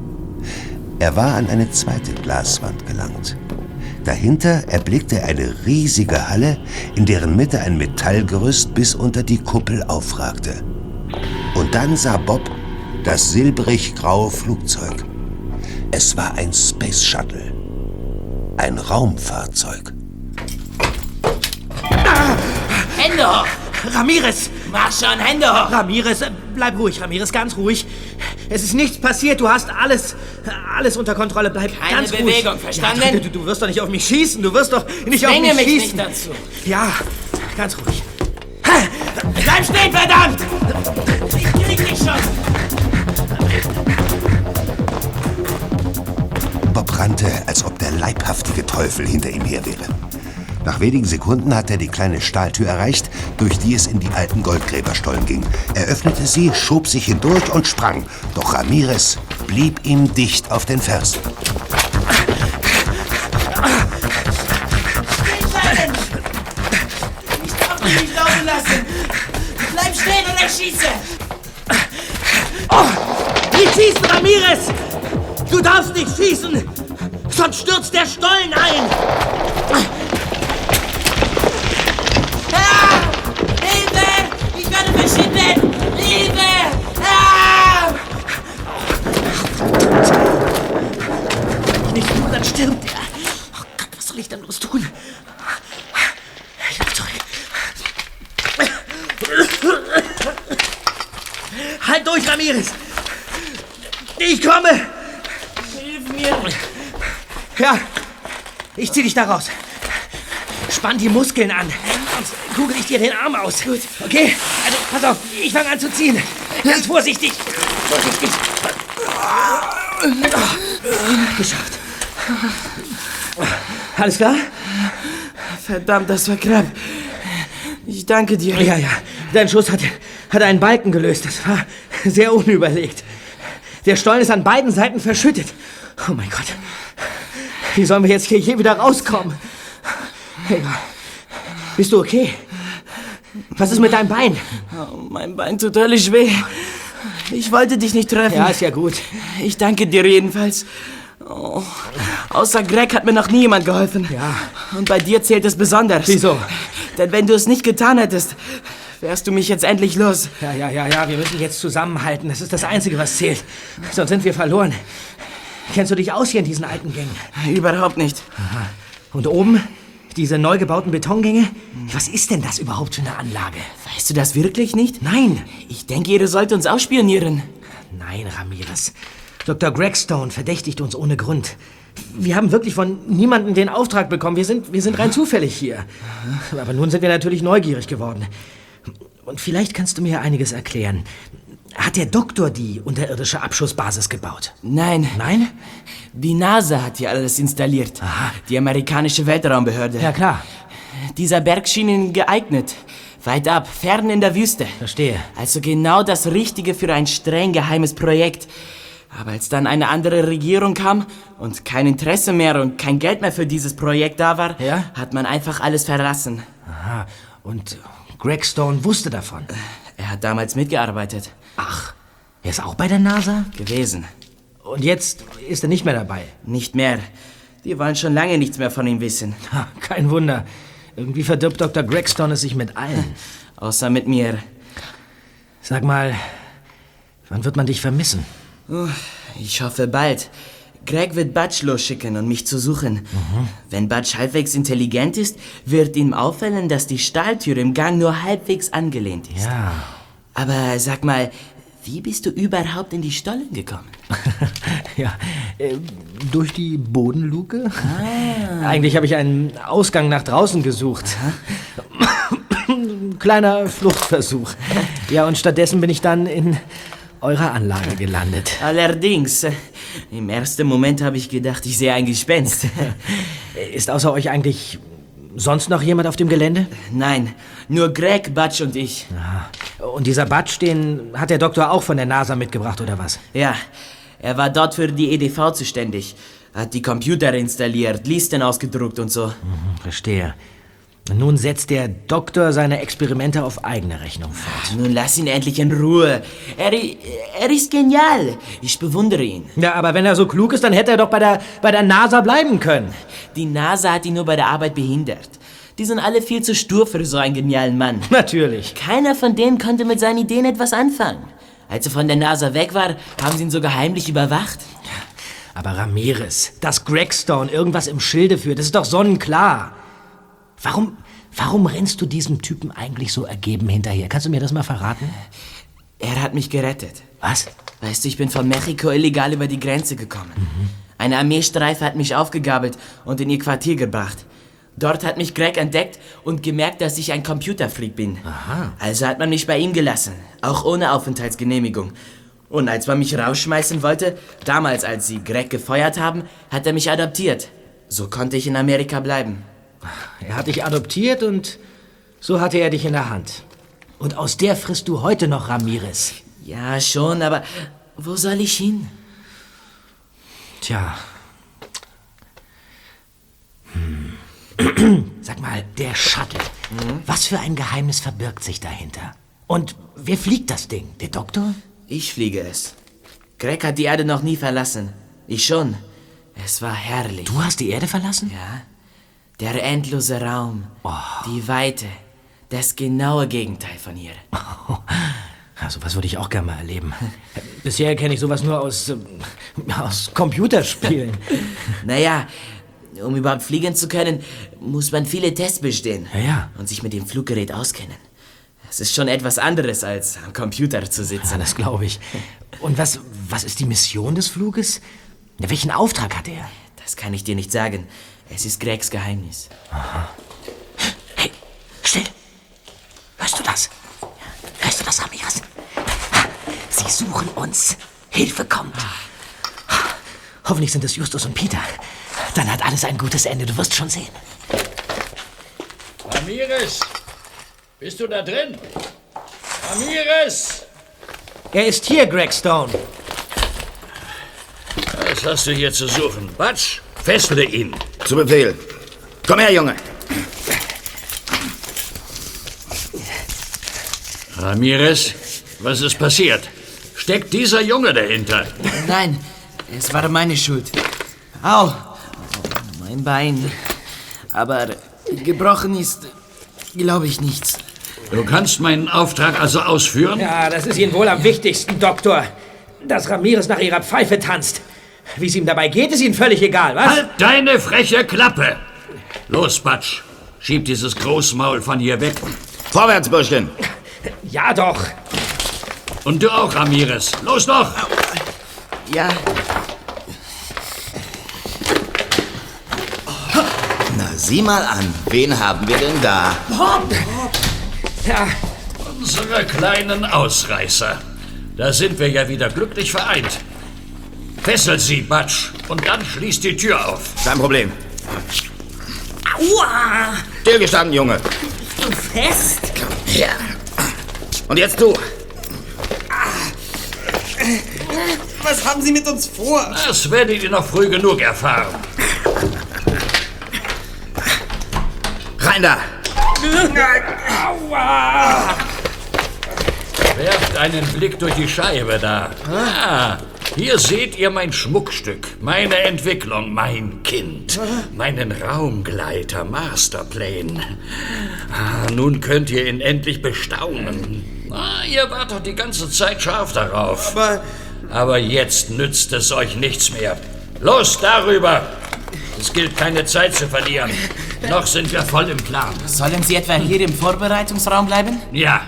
Er war an eine zweite Glaswand gelangt. Dahinter erblickte er eine riesige Halle, in deren Mitte ein Metallgerüst bis unter die Kuppel aufragte. Und dann sah Bob das silbrig-graue Flugzeug. Es war ein Space Shuttle. Ein Raumfahrzeug. Hände hoch! Ramirez! Mach schon, Hände hoch! Ramirez, bleib ruhig, Ramirez, ganz ruhig. Es ist nichts passiert, du hast alles, alles unter Kontrolle. Bleib Keine ganz ruhig. Bewegung, verstanden? Ja, du, du, du wirst doch nicht auf mich schießen, du wirst doch nicht auf Zwänge mich mich schießen. nicht dazu. Ja, ganz ruhig. Bleib stehen, verdammt! Ich krieg dich schon! Bob rannte, als ob der leibhaftige Teufel hinter ihm her wäre. Nach wenigen Sekunden hat er die kleine Stahltür erreicht, durch die es in die alten Goldgräberstollen ging. Er öffnete sie, schob sich hindurch und sprang. Doch Ramirez blieb ihm dicht auf den Fersen. Stehen Ich darf dich nicht laufen lassen! Bleib stehen oder ich schieße! Nicht schießen, Ramirez! Du darfst nicht schießen! Sonst stürzt der Stollen ein! Dich da raus. Spann die Muskeln an. Sonst kugel ich dir den Arm aus. Gut. Okay? Also, pass auf, ich fange an zu ziehen. Ganz vorsichtig. Vorsichtig. Geschafft. Alles klar? Verdammt, das war knapp. Ich danke dir. Ja, ja. Dein Schuss hat, hat einen Balken gelöst. Das war sehr unüberlegt. Der Stollen ist an beiden Seiten verschüttet. Oh mein Gott. Wie sollen wir jetzt hier je wieder rauskommen? Ja. Bist du okay? Was ist mit deinem Bein? Oh, mein Bein tut höllisch weh. Ich wollte dich nicht treffen. Ja, ist ja gut. Ich danke dir jedenfalls. Oh, außer Greg hat mir noch nie jemand geholfen. Ja. Und bei dir zählt es besonders. Wieso? Denn wenn du es nicht getan hättest, wärst du mich jetzt endlich los. Ja, ja, ja, ja. Wir müssen jetzt zusammenhalten. Das ist das Einzige, was zählt. Sonst sind wir verloren. Kennst du dich aus hier in diesen alten Gängen? Überhaupt nicht. Und oben? Diese neu gebauten Betongänge? Was ist denn das überhaupt für eine Anlage? Weißt du das wirklich nicht? Nein. Ich denke, ihr sollt uns ausspionieren. Nein, Ramirez. Dr. Gregstone verdächtigt uns ohne Grund. Wir haben wirklich von niemandem den Auftrag bekommen. Wir sind, wir sind rein zufällig hier. Aber nun sind wir natürlich neugierig geworden. Und vielleicht kannst du mir einiges erklären. Hat der Doktor die unterirdische Abschussbasis gebaut? Nein. Nein? Die NASA hat hier alles installiert. Die amerikanische Weltraumbehörde. Ja, klar. Dieser Berg schien ihnen geeignet. Weit ab, fern in der Wüste. Verstehe. Also genau das Richtige für ein streng geheimes Projekt. Aber als dann eine andere Regierung kam und kein Interesse mehr und kein Geld mehr für dieses Projekt da war, Ja? hat man einfach alles verlassen. Aha. Und Gregstone wusste davon. Er hat damals mitgearbeitet. Ach, er ist auch bei der NASA? Gewesen. Und jetzt ist er nicht mehr dabei. Nicht mehr. Die wollen schon lange nichts mehr von ihm wissen. Ha, kein Wunder. Irgendwie verdirbt Dr. Gregstone es sich mit allen. Außer mit mir. Sag mal, wann wird man dich vermissen? Ich hoffe bald. Greg wird Butch losschicken und mich zu suchen. Wenn Butch halbwegs intelligent ist, wird ihm auffallen, dass die Stahltür im Gang nur halbwegs angelehnt ist. Ja. Aber sag mal, wie bist du überhaupt in die Stollen gekommen? ja, äh, durch die Bodenluke? Eigentlich habe ich einen Ausgang nach draußen gesucht. Kleiner Fluchtversuch. Ja, und stattdessen bin ich dann in eurer Anlage gelandet. Allerdings, äh, im ersten Moment habe ich gedacht, ich sehe ein Gespenst. Ist außer euch eigentlich sonst noch jemand auf dem Gelände? Nein, nur Greg, Butch und ich. Und dieser Batsch, den hat der Doktor auch von der NASA mitgebracht, oder was? Ja, er war dort für die EDV zuständig. Hat die Computer installiert, Listen ausgedruckt und so. Verstehe. Nun setzt der Doktor seine Experimente auf eigene Rechnung fort. Nun lass ihn endlich in Ruhe. Er, er ist genial. Ich bewundere ihn. Ja, aber wenn er so klug ist, dann hätte er doch bei der, bei der NASA bleiben können. Die NASA hat ihn nur bei der Arbeit behindert. Die sind alle viel zu stur für so einen genialen Mann. Natürlich. Keiner von denen konnte mit seinen Ideen etwas anfangen. Als er von der NASA weg war, haben sie ihn sogar heimlich überwacht. Aber Ramirez, dass Gregstone irgendwas im Schilde führt, das ist doch sonnenklar. Warum, warum rennst du diesem Typen eigentlich so ergeben hinterher? Kannst du mir das mal verraten? Er hat mich gerettet. Was? Weißt du, ich bin von Mexiko illegal über die Grenze gekommen. Eine Armeestreife hat mich aufgegabelt und in ihr Quartier gebracht. Dort hat mich Greg entdeckt und gemerkt, dass ich ein Computerfreak bin. Aha. Also hat man mich bei ihm gelassen, auch ohne Aufenthaltsgenehmigung. Und als man mich rausschmeißen wollte, damals als sie Greg gefeuert haben, hat er mich adoptiert. So konnte ich in Amerika bleiben. Er hat dich adoptiert und so hatte er dich in der Hand. Und aus der frisst du heute noch Ramirez. Ja, schon, aber wo soll ich hin? Tja. Sag mal, der Shuttle. Was für ein Geheimnis verbirgt sich dahinter? Und wer fliegt das Ding? Der Doktor? Ich fliege es. Greg hat die Erde noch nie verlassen. Ich schon. Es war herrlich. Du hast die Erde verlassen? Ja. Der endlose Raum. Die Weite. Das genaue Gegenteil von hier. Ja, sowas würde ich auch gerne mal erleben. Bisher kenne ich sowas nur aus, ähm, aus Computerspielen. Naja, um überhaupt fliegen zu können, muss man viele Tests bestehen. Ja, ja. Und sich mit dem Fluggerät auskennen. Es ist schon etwas anderes, als am Computer zu Ja, sitzen. das glaube ich. Und was, was ist die Mission des Fluges? Welchen Auftrag hat er? Das kann ich dir nicht sagen. Es ist Gregs Geheimnis. Hey, still! Hörst du das? Hörst du das, Ramirez? Sie suchen uns. Hilfe kommt. Hoffentlich sind es Justus und Peter. Dann hat alles ein gutes Ende, du wirst schon sehen. Ramirez, bist du da drin? Ramirez! Er ist hier, Greg Stone. Was hast du hier zu suchen? Batsch, fessle ihn. Zu Befehl. Komm her, Junge. Ramirez, was ist passiert? Steckt dieser Junge dahinter? Nein, es war meine Schuld. Au, mein Bein. Aber gebrochen ist, glaube ich, nichts. Du kannst meinen Auftrag also ausführen? Ja, das ist Ihnen wohl am wichtigsten, Doktor. Dass Ramirez nach Ihrer Pfeife tanzt. Wie es ihm dabei geht, ist Ihnen völlig egal, was? Halt deine freche Klappe! Los, Batsch, schieb dieses Großmaul von hier weg. Vorwärts, Burschchen. Ja, doch. Und du auch, Ramirez. Los doch! Ja, sieh mal an. Wen haben wir denn da? Ja, Unsere kleinen Ausreißer. Da sind wir ja wieder glücklich vereint. Fessel sie, Batsch, und dann schließ die Tür auf. Kein Problem. Aua! Stillgestanden, Junge. Du fest? Ja. Und jetzt du. Was haben Sie mit uns vor? Das werdet ihr noch früh genug erfahren. Rein da. Werft einen Blick durch die Scheibe da. Ah, hier seht ihr mein Schmuckstück, meine Entwicklung, mein Kind, meinen Raumgleiter Masterplane. Ah, nun könnt ihr ihn endlich bestaunen. Ah, ihr wart doch die ganze Zeit scharf darauf. Aber Aber jetzt nützt es euch nichts mehr. Los darüber! Es gilt keine Zeit zu verlieren. Noch sind wir voll im Plan. sollen Sie etwa hier im Vorbereitungsraum bleiben? Ja,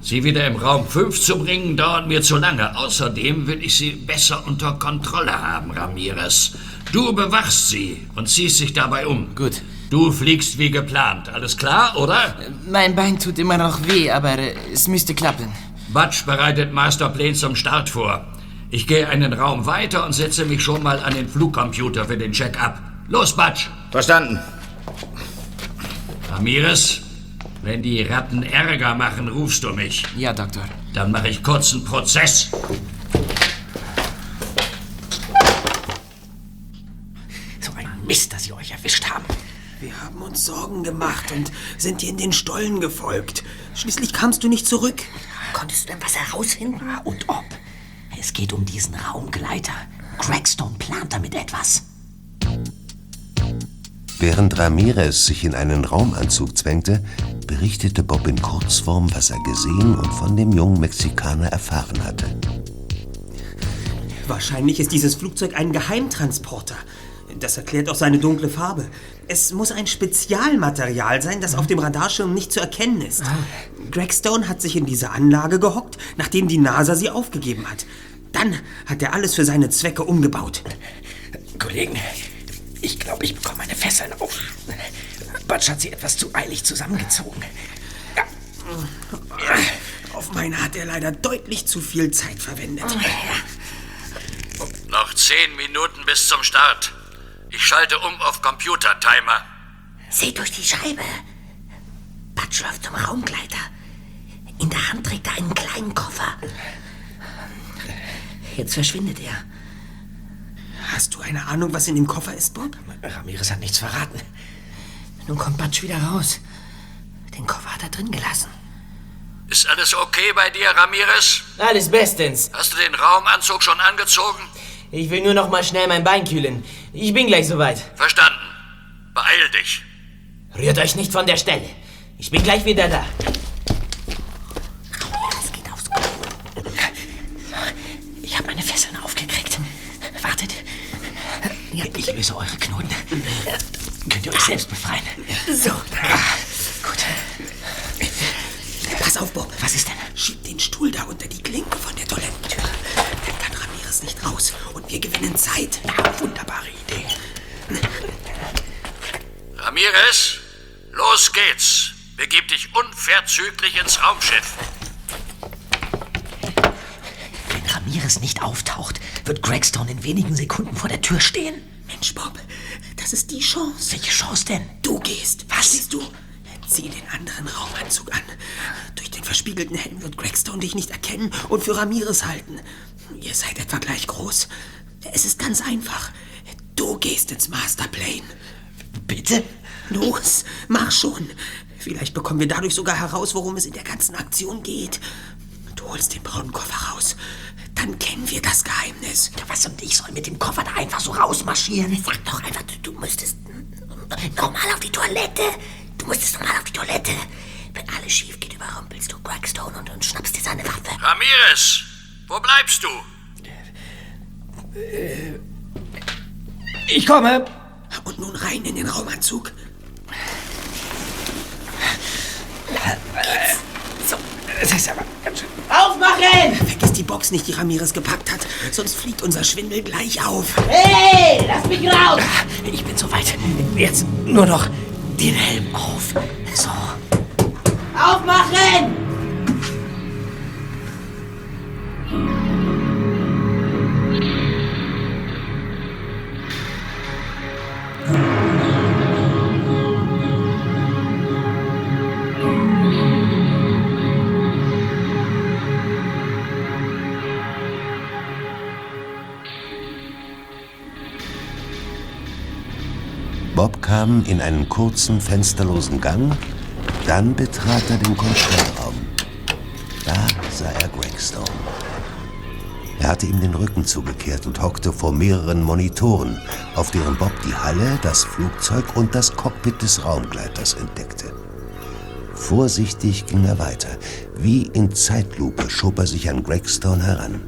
sie wieder im Raum 5 zu bringen, dauert mir zu lange. Außerdem will ich sie besser unter Kontrolle haben, Ramirez. Du bewachst sie und ziehst dich dabei um. Gut. Du fliegst wie geplant. Alles klar, oder? Mein Bein tut immer noch weh, aber äh, es müsste klappen. Batsch bereitet Masterplan zum Start vor. Ich gehe einen Raum weiter und setze mich schon mal an den Flugcomputer für den Check-up. Los, Batsch! Verstanden. Ramirez, wenn die Ratten Ärger machen, rufst du mich. Ja, Doktor. Dann mache ich kurz einen Prozess. So ein Mist, dass sie euch erwischt haben. wir haben uns Sorgen gemacht und sind dir in den Stollen gefolgt. Schließlich kamst du nicht zurück. Konntest du denn was herausfinden? Und ob? Es geht um diesen Raumgleiter. Crackstone plant damit etwas. Während Ramirez sich in einen Raumanzug zwängte, berichtete Bob in Kurzform, was er gesehen und von dem jungen Mexikaner erfahren hatte. Wahrscheinlich ist dieses Flugzeug ein Geheimtransporter. Das erklärt auch seine dunkle Farbe. Es muss ein Spezialmaterial sein, das auf dem Radarschirm nicht zu erkennen ist. Greg Stone hat sich in diese Anlage gehockt, nachdem die NASA sie aufgegeben hat. Dann hat er alles für seine Zwecke umgebaut. Kollegen, ich glaube, ich bekomme meine Fesseln auf. Batsch hat sie etwas zu eilig zusammengezogen. Ja. Auf meine hat er leider deutlich zu viel Zeit verwendet. Noch zehn Minuten bis zum Start. Ich schalte um auf Computer-Timer. Seht durch die Scheibe. Batsch läuft zum Raumgleiter. In der Hand trägt er einen kleinen Koffer. Jetzt verschwindet er. Hast du eine Ahnung, was in dem Koffer ist, Bob? Ramirez hat nichts verraten. Nun kommt Batsch wieder raus. Den Koffer hat er drin gelassen. Ist alles okay bei dir, Ramirez? Alles bestens. Hast du den Raumanzug schon angezogen? Ich will nur noch mal schnell mein Bein kühlen. Ich bin gleich soweit. Verstanden. Beeil dich. Rührt euch nicht von der Stelle. Ich bin gleich wieder da. Habe meine Fesseln aufgekriegt. Wartet. Ja, ich löse eure Knoten. Könnt ihr euch selbst befreien. So. Gut. Pass auf, Bob. Was ist denn? Schieb den Stuhl da unter die Klinke von der Toilettentür. Dann kann Ramirez nicht raus und wir gewinnen Zeit. Ja, wunderbare Idee. Ramirez, los geht's. Begib dich unverzüglich ins Raumschiff. Wenn Ramirez nicht auftaucht, wird Gregstone in wenigen Sekunden vor der Tür stehen. Mensch, Bob, das ist die Chance. Welche Chance denn? Du gehst. Was siehst du? Zieh den anderen Raumanzug an. Durch den verspiegelten Helm wird Gregstone dich nicht erkennen und für Ramirez halten. Ihr seid etwa gleich groß. Es ist ganz einfach. Du gehst ins Masterplane. Bitte? Los, mach schon. Vielleicht bekommen wir dadurch sogar heraus, worum es in der ganzen Aktion geht. Du holst den braunen Koffer raus. Dann kennen wir das Geheimnis. Was und ich soll mit dem Koffer da einfach so rausmarschieren? Sag doch einfach, du, du müsstest nochmal auf die Toilette. Du müsstest nochmal auf die Toilette. Wenn alles schief geht, überrumpelst du Gregstone und, und schnappst dir seine Waffe. Ramirez, wo bleibst du? Ich komme. Und nun rein in den Raumanzug. So, das ist aber ganz schön. Aufmachen! Vergiss die Box nicht, die Ramirez gepackt hat. Sonst fliegt unser Schwindel gleich auf. Hey, lass mich raus! Ich bin soweit. Jetzt nur noch den Helm auf. So. Aufmachen! Bob kam in einen kurzen, fensterlosen Gang, dann betrat er den Kontrollraum. Da sah er Gregstone. Er hatte ihm den Rücken zugekehrt und hockte vor mehreren Monitoren, auf deren Bob die Halle, das Flugzeug und das Cockpit des Raumgleiters entdeckte. Vorsichtig ging er weiter. Wie in Zeitlupe schob er sich an Gregstone heran.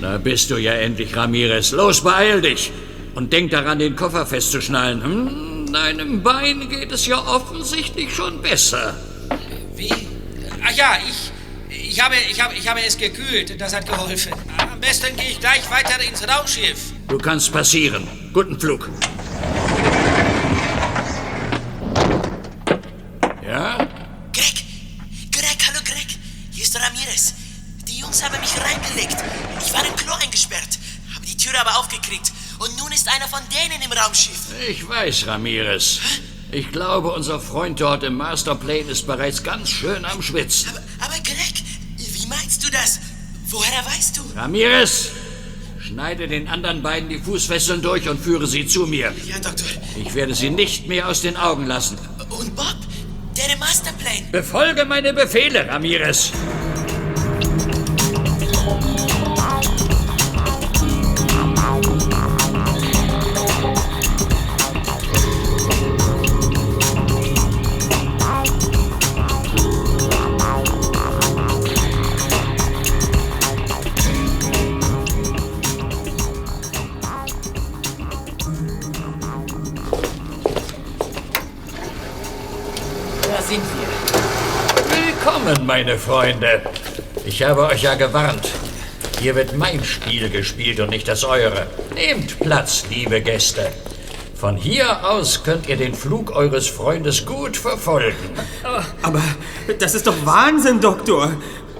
Da bist du ja endlich, Ramirez. Los, beeil dich. Und denk daran, den Koffer festzuschnallen. Hm, deinem Bein geht es ja offensichtlich schon besser. Wie? Ach ja, ich, ich, habe, ich, habe, ich habe es gekühlt. Das hat geholfen. Am besten gehe ich gleich weiter ins Raumschiff. Du kannst passieren. Guten Flug. Ich weiß, Ramirez. Ich glaube, unser Freund dort im Masterplane ist bereits ganz schön am Schwitzen. Aber Greg, wie meinst du das? Woher weißt du? Ramirez, schneide den anderen beiden die Fußfesseln durch und führe sie zu mir. Ja, Doktor. Ich werde sie nicht mehr aus den Augen lassen. Und Bob? Der im Masterplane. Befolge meine Befehle, Ramirez. Meine Freunde. Ich habe euch ja gewarnt. Hier wird mein Spiel gespielt und nicht das eure. Nehmt Platz, liebe Gäste. Von hier aus könnt ihr den Flug eures Freundes gut verfolgen. Aber das ist doch Wahnsinn, Doktor.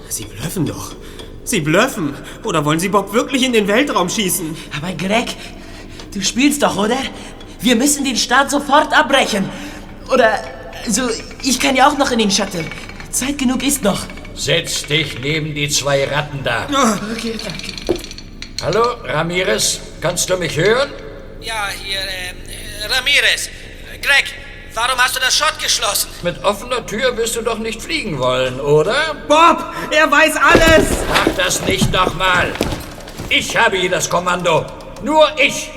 Sie blöffen doch. Sie blöffen. Oder wollen Sie Bob wirklich in den Weltraum schießen? Aber Greg, du spielst doch, oder? Wir müssen den Start sofort abbrechen. Oder, also, ich kann ja auch noch in den Shuttle. Zeit genug ist noch. Setz dich neben die zwei Ratten da. Okay, danke. Hallo, Ramirez, kannst du mich hören? Ja, hier, ähm, äh, Ramirez. Greg, warum hast du das Schott geschlossen? Mit offener Tür wirst du doch nicht fliegen wollen, oder? Bob, er weiß alles! Mach das nicht nochmal. Ich habe hier das Kommando. Nur ich.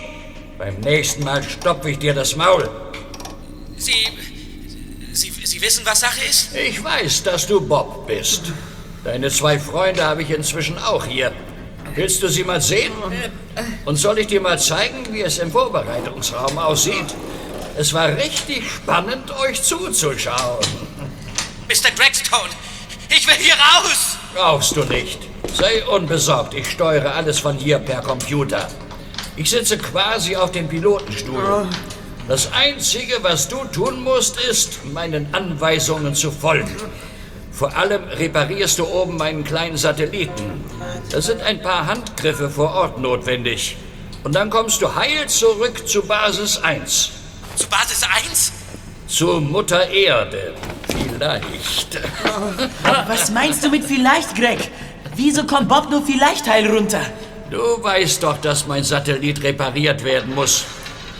Beim nächsten Mal stopfe ich dir das Maul. Sie, Sie, wissen, was Sache ist? Ich weiß, dass du Bob bist. Deine zwei Freunde habe ich inzwischen auch hier. Willst du sie mal sehen? Und soll ich dir mal zeigen, wie es im Vorbereitungsraum aussieht? Es war richtig spannend, euch zuzuschauen. Mr. Gregstone, ich will hier raus! Brauchst du nicht. Sei unbesorgt, ich steuere alles von hier per Computer. Ich sitze quasi auf dem Pilotenstuhl. Das Einzige, was du tun musst, ist, meinen Anweisungen zu folgen. Vor allem reparierst du oben meinen kleinen Satelliten. Da sind ein paar Handgriffe vor Ort notwendig. Und dann kommst du heil zurück zu Basis 1. Zu Basis 1? Zu Mutter Erde. Vielleicht. Was meinst du mit vielleicht, Greg? Wieso kommt Bob nur vielleicht heil runter? Du weißt doch, dass mein Satellit repariert werden muss.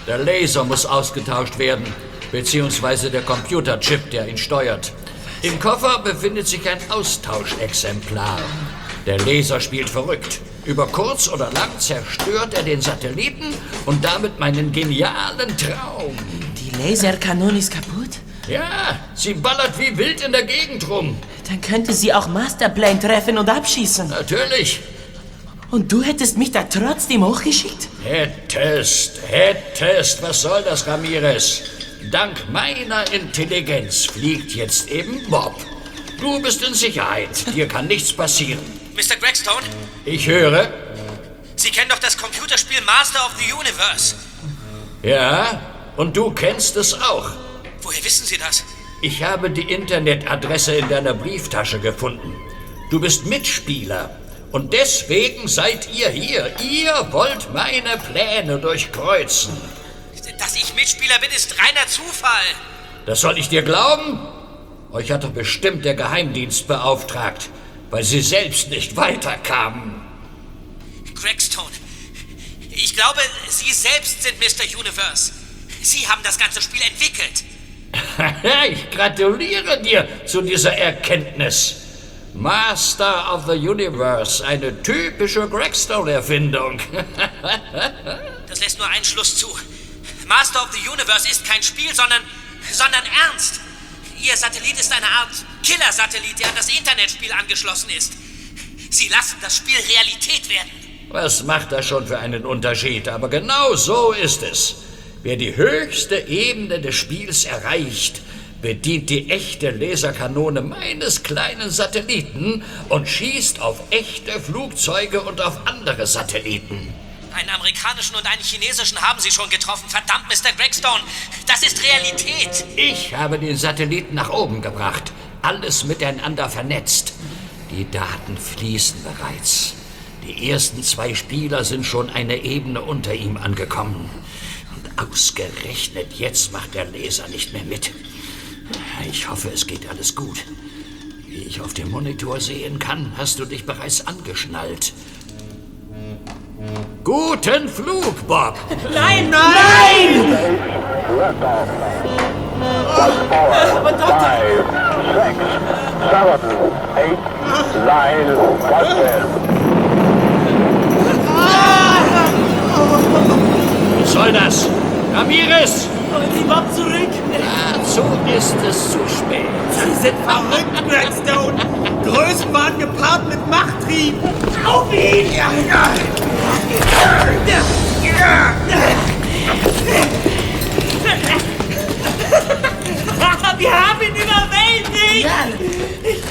Der Laser muss ausgetauscht werden, beziehungsweise der Computerchip, der ihn steuert. Im Koffer befindet sich ein Austauschexemplar. Der Laser spielt verrückt. Über kurz oder lang zerstört er den Satelliten und damit meinen genialen Traum. Die Laserkanone ist kaputt? Ja, sie ballert wie wild in der Gegend rum. Dann könnte sie auch Masterplane treffen und abschießen. Natürlich. Und du hättest mich da trotzdem hochgeschickt? Hättest, hättest, was soll das, Ramirez? Dank meiner Intelligenz fliegt jetzt eben Bob. Du bist in Sicherheit, dir kann nichts passieren. Mr. Gregstone, Ich höre. Sie kennen doch das Computerspiel Master of the Universe. Ja, und du kennst es auch. Woher wissen Sie das? Ich habe die Internetadresse in deiner Brieftasche gefunden. Du bist Mitspieler. Und deswegen seid ihr hier. Ihr wollt meine Pläne durchkreuzen. Dass ich Mitspieler bin, ist reiner Zufall. Das soll ich dir glauben? Euch hat doch bestimmt der Geheimdienst beauftragt, weil sie selbst nicht weiterkamen. Gregstone, ich glaube, Sie selbst sind Mr. Universe. Sie haben das ganze Spiel entwickelt. ich gratuliere dir zu dieser Erkenntnis. Master of the Universe, eine typische Gregstone-Erfindung. Das lässt nur einen Schluss zu. Master of the Universe ist kein Spiel, sondern, sondern ernst. Ihr Satellit ist eine Art Killer-Satellit, der an das Internetspiel angeschlossen ist. Sie lassen das Spiel Realität werden. Was macht das schon für einen Unterschied? Aber genau so ist es. Wer die höchste Ebene des Spiels erreicht, bedient die echte Laserkanone meines kleinen Satelliten und schießt auf echte Flugzeuge und auf andere Satelliten. Einen amerikanischen und einen chinesischen haben Sie schon getroffen. Verdammt, Mr. Gregstone, das ist Realität. Ich habe den Satelliten nach oben gebracht. Alles miteinander vernetzt. Die Daten fließen bereits. Die ersten zwei Spieler sind schon eine Ebene unter ihm angekommen. Und ausgerechnet jetzt macht der Leser nicht mehr mit. Ich hoffe, es geht alles gut. Wie ich auf dem Monitor sehen kann, hast du dich bereits angeschnallt. Guten Flug, Bob! Nein, nein! Aber Doktor! Was soll das? Ramirez! Wollen Sie Bob zurück? Dazu ist es zu spät. Sie sind verrückt, Gregstone. Größenwahn gepaart mit Machttrieb. Auf ihn! Ja, ja. Wir haben ihn überwältigt! Ja. Ich,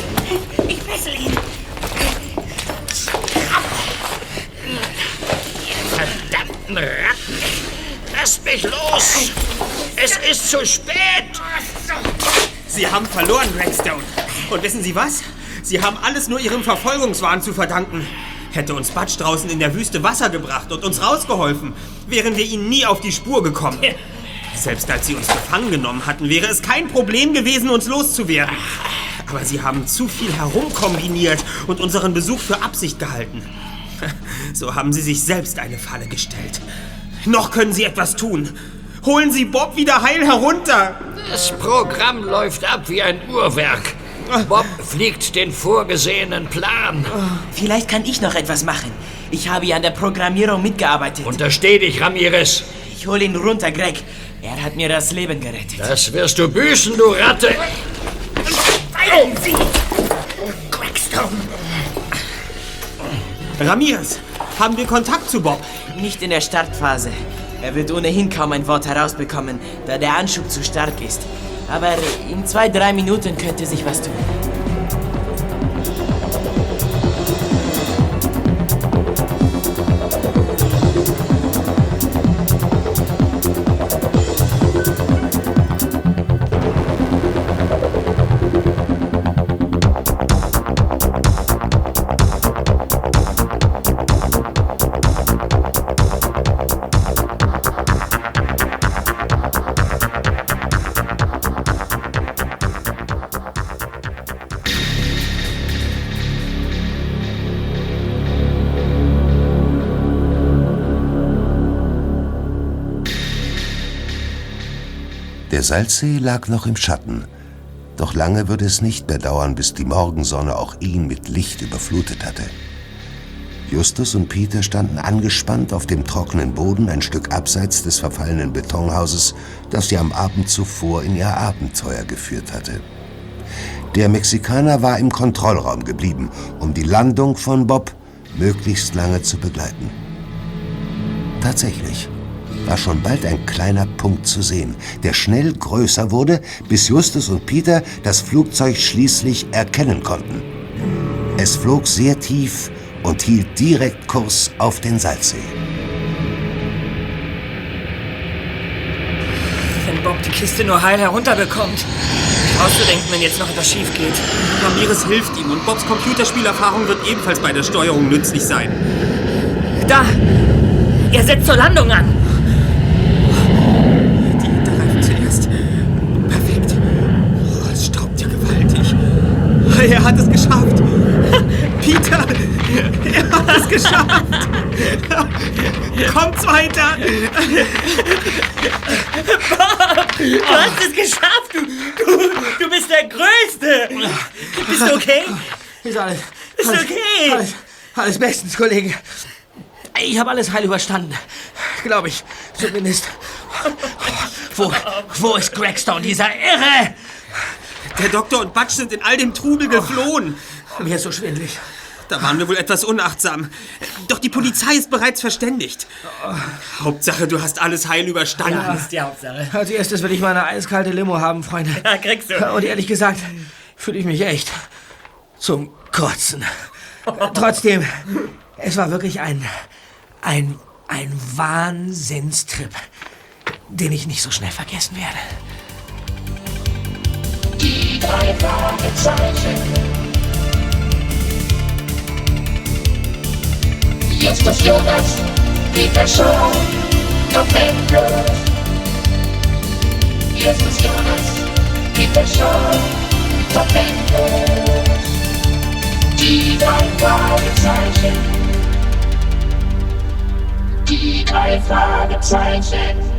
ich fessel ihn. Verdammten Ratten! Lasst mich los! Es ist zu spät! Sie haben verloren, Blackstone. Und wissen Sie was? Sie haben alles nur Ihrem Verfolgungswahn zu verdanken. Hätte uns Batsch draußen in der Wüste Wasser gebracht und uns rausgeholfen, wären wir Ihnen nie auf die Spur gekommen. Selbst als Sie uns gefangen genommen hatten, wäre es kein Problem gewesen, uns loszuwerden. Aber Sie haben zu viel herumkombiniert und unseren Besuch für Absicht gehalten. So haben Sie sich selbst eine Falle gestellt. Noch können Sie etwas tun. Holen Sie Bob wieder heil herunter. Das Programm läuft ab wie ein Uhrwerk. Bob fliegt den vorgesehenen Plan. Vielleicht kann ich noch etwas machen. Ich habe ja an der Programmierung mitgearbeitet. Untersteh dich, Ramirez. Ich hole ihn runter, Greg. Er hat mir das Leben gerettet. Das wirst du büßen, du Ratte. Weilen Sie! Crackstone! Ramirez, haben wir Kontakt zu Bob? Nicht in der Startphase. Er wird ohnehin kaum ein Wort herausbekommen, da der Anschub zu stark ist. Aber in zwei, drei Minuten könnte sich was tun. Salzsee lag noch im Schatten. Doch lange würde es nicht mehr dauern, bis die Morgensonne auch ihn mit Licht überflutet hatte. Justus und Peter standen angespannt auf dem trockenen Boden ein Stück abseits des verfallenen Betonhauses, das sie am Abend zuvor in ihr Abenteuer geführt hatte. Der Mexikaner war im Kontrollraum geblieben, um die Landung von Bob möglichst lange zu begleiten. Tatsächlich war schon bald ein kleiner Punkt zu sehen, der schnell größer wurde, bis Justus und Peter das Flugzeug schließlich erkennen konnten. Es flog sehr tief und hielt direkt Kurs auf den Salzsee. Wenn Bob die Kiste nur heil herunterbekommt. Nicht auszudenken, wenn jetzt noch etwas schief geht. Ramirez hilft ihm und Bobs Computerspielerfahrung wird ebenfalls bei der Steuerung nützlich sein. Da! Er setzt zur Landung an! Die Hinterreifen zuerst. Perfekt. Oh, es staubt ja gewaltig. Er hat es geschafft. Peter, er hat es geschafft. Kommt's weiter. Bob! Du hast es geschafft! Du, du, du bist der Größte! Bist du okay? Ist alles. Ist alles, okay. Alles, alles bestens, Kollege. Ich habe alles heil überstanden. Glaube ich, zumindest. Wo, wo ist Gregstone, dieser Irre? Der Doktor und Butch sind in all dem Trubel geflohen. Mir ist so schwindlig. Da waren wir wohl etwas unachtsam. Doch die Polizei ist bereits verständigt. Hauptsache, du hast alles heil überstanden. Ja, ist die Hauptsache. Als erstes will ich mal eine eiskalte Limo haben, Freunde. Ja, kriegst du. Und ehrlich gesagt, fühle ich mich echt zum Kotzen. Trotzdem, es war wirklich ein, ein, ein Wahnsinnstrip, den ich nicht so schnell vergessen werde. Die drei Fragezeichen. Justus Jonas, Peter Shaw, Bob Andrews. Justus Jonas, Peter Shaw, Bob Andrews. Die drei Fragezeichen. Die drei Fragezeichen.